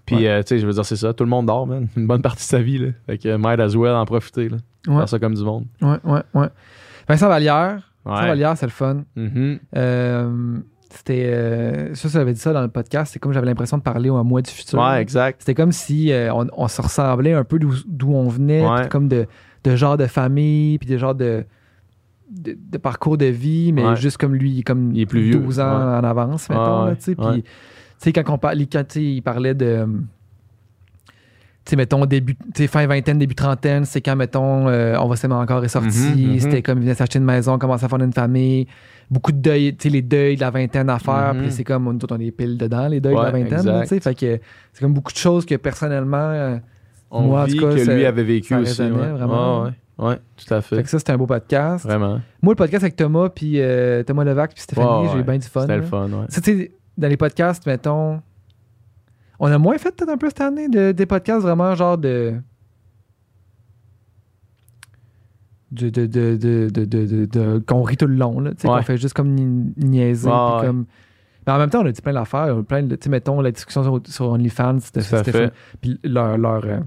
Puis, Ouais. euh, tu sais, je veux dire, c'est ça. Tout le monde dort, man. [LAUGHS] Une bonne partie de sa vie, là. Fait que might as well en profiter, là. Ouais. Faire ça comme du monde. Ouais, ouais, ouais. Vincent Vallière. Vincent Ouais. Vallière, c'est le fun. Mhm. Euh, c'était. euh, ça, ça avait dit ça dans le podcast. C'est comme j'avais l'impression de parler au mois du futur. Ouais, exact. C'était comme si euh, on, on se ressemblait un peu d'où d'où on venait, comme de, de genre de famille, puis de genre de, de, de parcours de vie, mais Ouais. juste comme lui, il est comme Il est plus vieux. 12 ans Ouais. en avance, mettons. Ouais, tu sais, ouais. Puis, tu sais, quand on parlait, quand, il parlait de. Tu sais, mettons, début, fin vingtaine, début trentaine, c'est quand, mettons, euh, on va s'aimer encore est sorti. Mhm, mhm. C'était comme, il venait s'acheter une maison, commencer à faire une famille. Beaucoup de deuil, tu sais, les deuils de la vingtaine à faire. Mhm. Puis c'est comme, nous on est pile dedans, les deuils de la vingtaine. tu sais. Fait que c'est comme beaucoup de choses que personnellement, euh, On moi, en vit tout cas, que lui avait vécu aussi. vraiment. Ouais, tout à fait. fait que ça, c'était un beau podcast. Vraiment. Moi, le podcast avec Thomas, puis euh, Thomas Levac, puis Stéphanie, Ouais, j'ai eu bien du fun. C'était le fun, ouais. Ça, dans les podcasts, mettons, on a moins fait peut-être un peu cette année de, des podcasts vraiment genre de. De, de, de, de, de, de- de- de- qu'on rit tout le long, là. Tu sais, Ouais. qu'on fait juste comme ni- niaiser. Ouais, puis ouais. comme... Mais en même temps, on a dit plein d'affaires. Plein de, tu sais, mettons, la discussion sur, sur OnlyFans, c'était fait. fun. Puis leur, leur, euh,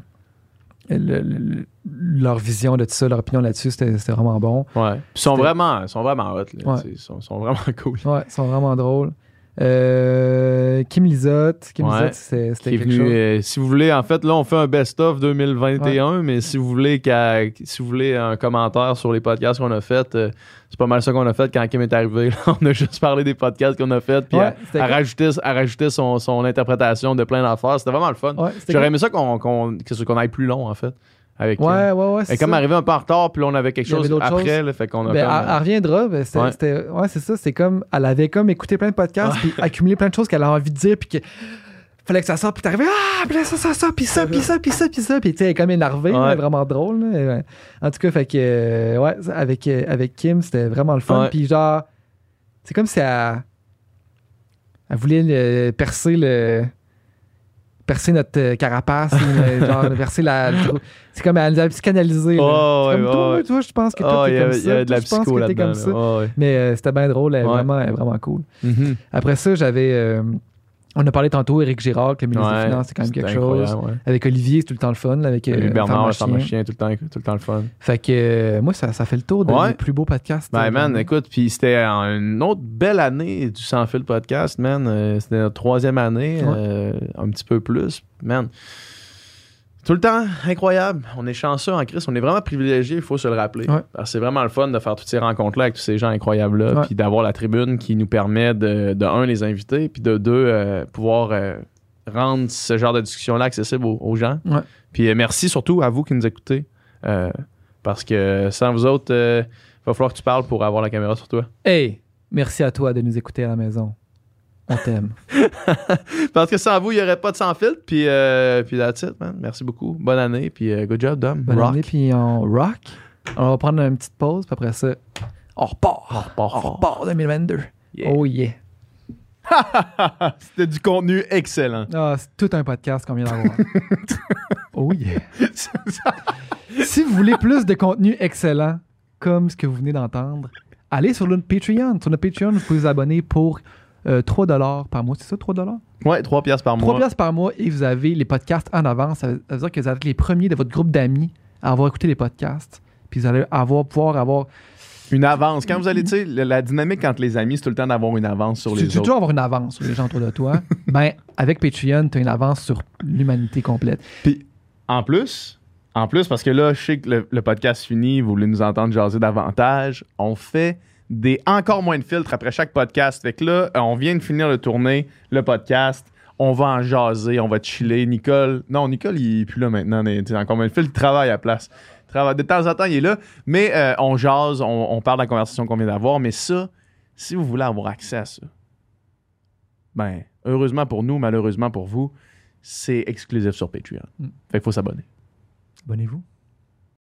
le- le- leur vision de tout ça, leur opinion là-dessus, c'était vraiment bon. Ouais. Ils sont vraiment, sont vraiment hot. Ouais. Ils sont, sont vraiment cool. Ouais, ils sont vraiment drôles. Euh, Kim Lizotte. Kim Ouais. C'était quelque venu, chose. euh, si vous voulez, en fait, là, on fait un best-of 2021, mais si vous voulez si vous voulez un commentaire sur les podcasts qu'on a fait, euh, c'est pas mal ça qu'on a fait quand Kim est arrivé. [LAUGHS] on a juste parlé des podcasts qu'on a fait, puis Ouais, à, rajouter, à rajouter son, son interprétation de plein d'affaires. C'était vraiment le fun. J'aurais aimé ça qu'on aille plus long, en fait. Avec Ouais, Kim. ouais, ouais. Elle c'est est comme ça. arrivé un peu en retard, puis là, on avait quelque avait chose après, là, fait qu'on a Ben, comme, elle, elle reviendra. ben, c'était- Ouais. c'était- ouais, c'est ça. C'est comme. Elle avait comme écouté plein de podcasts, puis accumulé plein de choses qu'elle a envie de dire, puis que. Fallait que ça sorte, puis t'arrivais, ah, puis là, ça, ça, ça, puis ça, puis ça, puis ça, puis ça, puis tu sais, elle est comme Ouais. là, vraiment drôle. là. En tout cas, fait que, euh, ouais, avec, euh, avec Kim, c'était vraiment le fun. Puis genre, c'est comme si elle, elle voulait le- percer le. Percer notre euh, carapace, [LAUGHS] euh, genre, percer la. C'est comme elle nous a psychanalysé. Oh, comme toi, toi, je pense que toi, y t'es comme ça. il y avait de la psycho là-dedans. Mais euh, c'était bien drôle, elle vraiment, vraiment cool. Mhm. Après ça, j'avais. On a parlé tantôt, Éric Girard, que le ministre Ouais, des Finances, c'est quand même quelque chose. ouais. Avec Olivier, c'est tout le temps le fun. Avec euh, Bernard, le pharmacien, tout le temps, tout le temps le fun. Fait que euh, moi, ça, ça fait le tour de Ouais. mes plus beaux podcasts. Ben, euh, man, écoute, puis c'était une autre belle année du Sans Fil podcast, man. C'était notre troisième année, un petit peu plus. Man, tout le temps, incroyable. On est chanceux en Christ. On est vraiment privilégiés, il faut se le rappeler. Ouais. Parce que c'est vraiment le fun de faire toutes ces rencontres-là avec tous ces gens incroyables-là, puis d'avoir la tribune qui nous permet de, de un, les inviter, puis de deux, euh, pouvoir euh, rendre ce genre de discussion-là accessible aux, aux gens. Ouais. Puis euh, merci surtout à vous qui nous écoutez. parce que sans vous autres, il va falloir que tu parles pour avoir la caméra sur toi. Hey, merci à toi de nous écouter à la maison. On t'aime. [LAUGHS] Parce que sans vous, il n'y aurait pas de sans filtre. Puis, euh, puis that's it, man. Merci beaucoup. Bonne année. Puis euh, good job, Dom. Bonne Rock. année, puis on rock. On va prendre une petite pause, puis après ça, on repart. On repart. On repart 2022. Yeah. Oh yeah. [LAUGHS] C'était du contenu excellent. Ah, c'est tout un podcast qu'on vient d'avoir. [LAUGHS] oh yeah. si vous voulez plus de contenu excellent, comme ce que vous venez d'entendre, allez sur notre Patreon. Sur notre Patreon, vous pouvez vous abonner pour euh, 3 par mois. C'est ça, 3 Ouais, 3 piastres par 3 mois. piastres par mois et vous avez les podcasts en avance. Ça veut ça veut dire que vous êtes les premiers de votre groupe d'amis à avoir écouté les podcasts. Puis vous allez avoir, pouvoir avoir. Une avance. Quand vous allez, tu sais, la, dynamique entre les amis, c'est tout le temps d'avoir une avance sur Tu les tu autres. toujours avoir une avance sur les gens autour de toi. [LAUGHS] ben, avec Patreon, tu as une avance sur l'humanité complète. Puis, en plus, en plus, parce que là, je sais que le, le podcast finit, vous voulez nous entendre jaser davantage, on fait des encore moins de filtres après chaque podcast. Fait que là, on vient de finir de tourner le podcast. On va en jaser, on va chiller. Nicole, non, Nicole, il est plus là maintenant. tu sais, encore moins de filtres, il travaille à la place. Il travaille- De temps en temps, il est là. Mais euh, on jase, on, on parle de la conversation qu'on vient d'avoir. Mais ça, si vous voulez avoir accès à ça, ben, heureusement pour nous, malheureusement pour vous, c'est exclusif sur Patreon. Mm. Fait qu'il faut s'abonner. Abonnez-vous.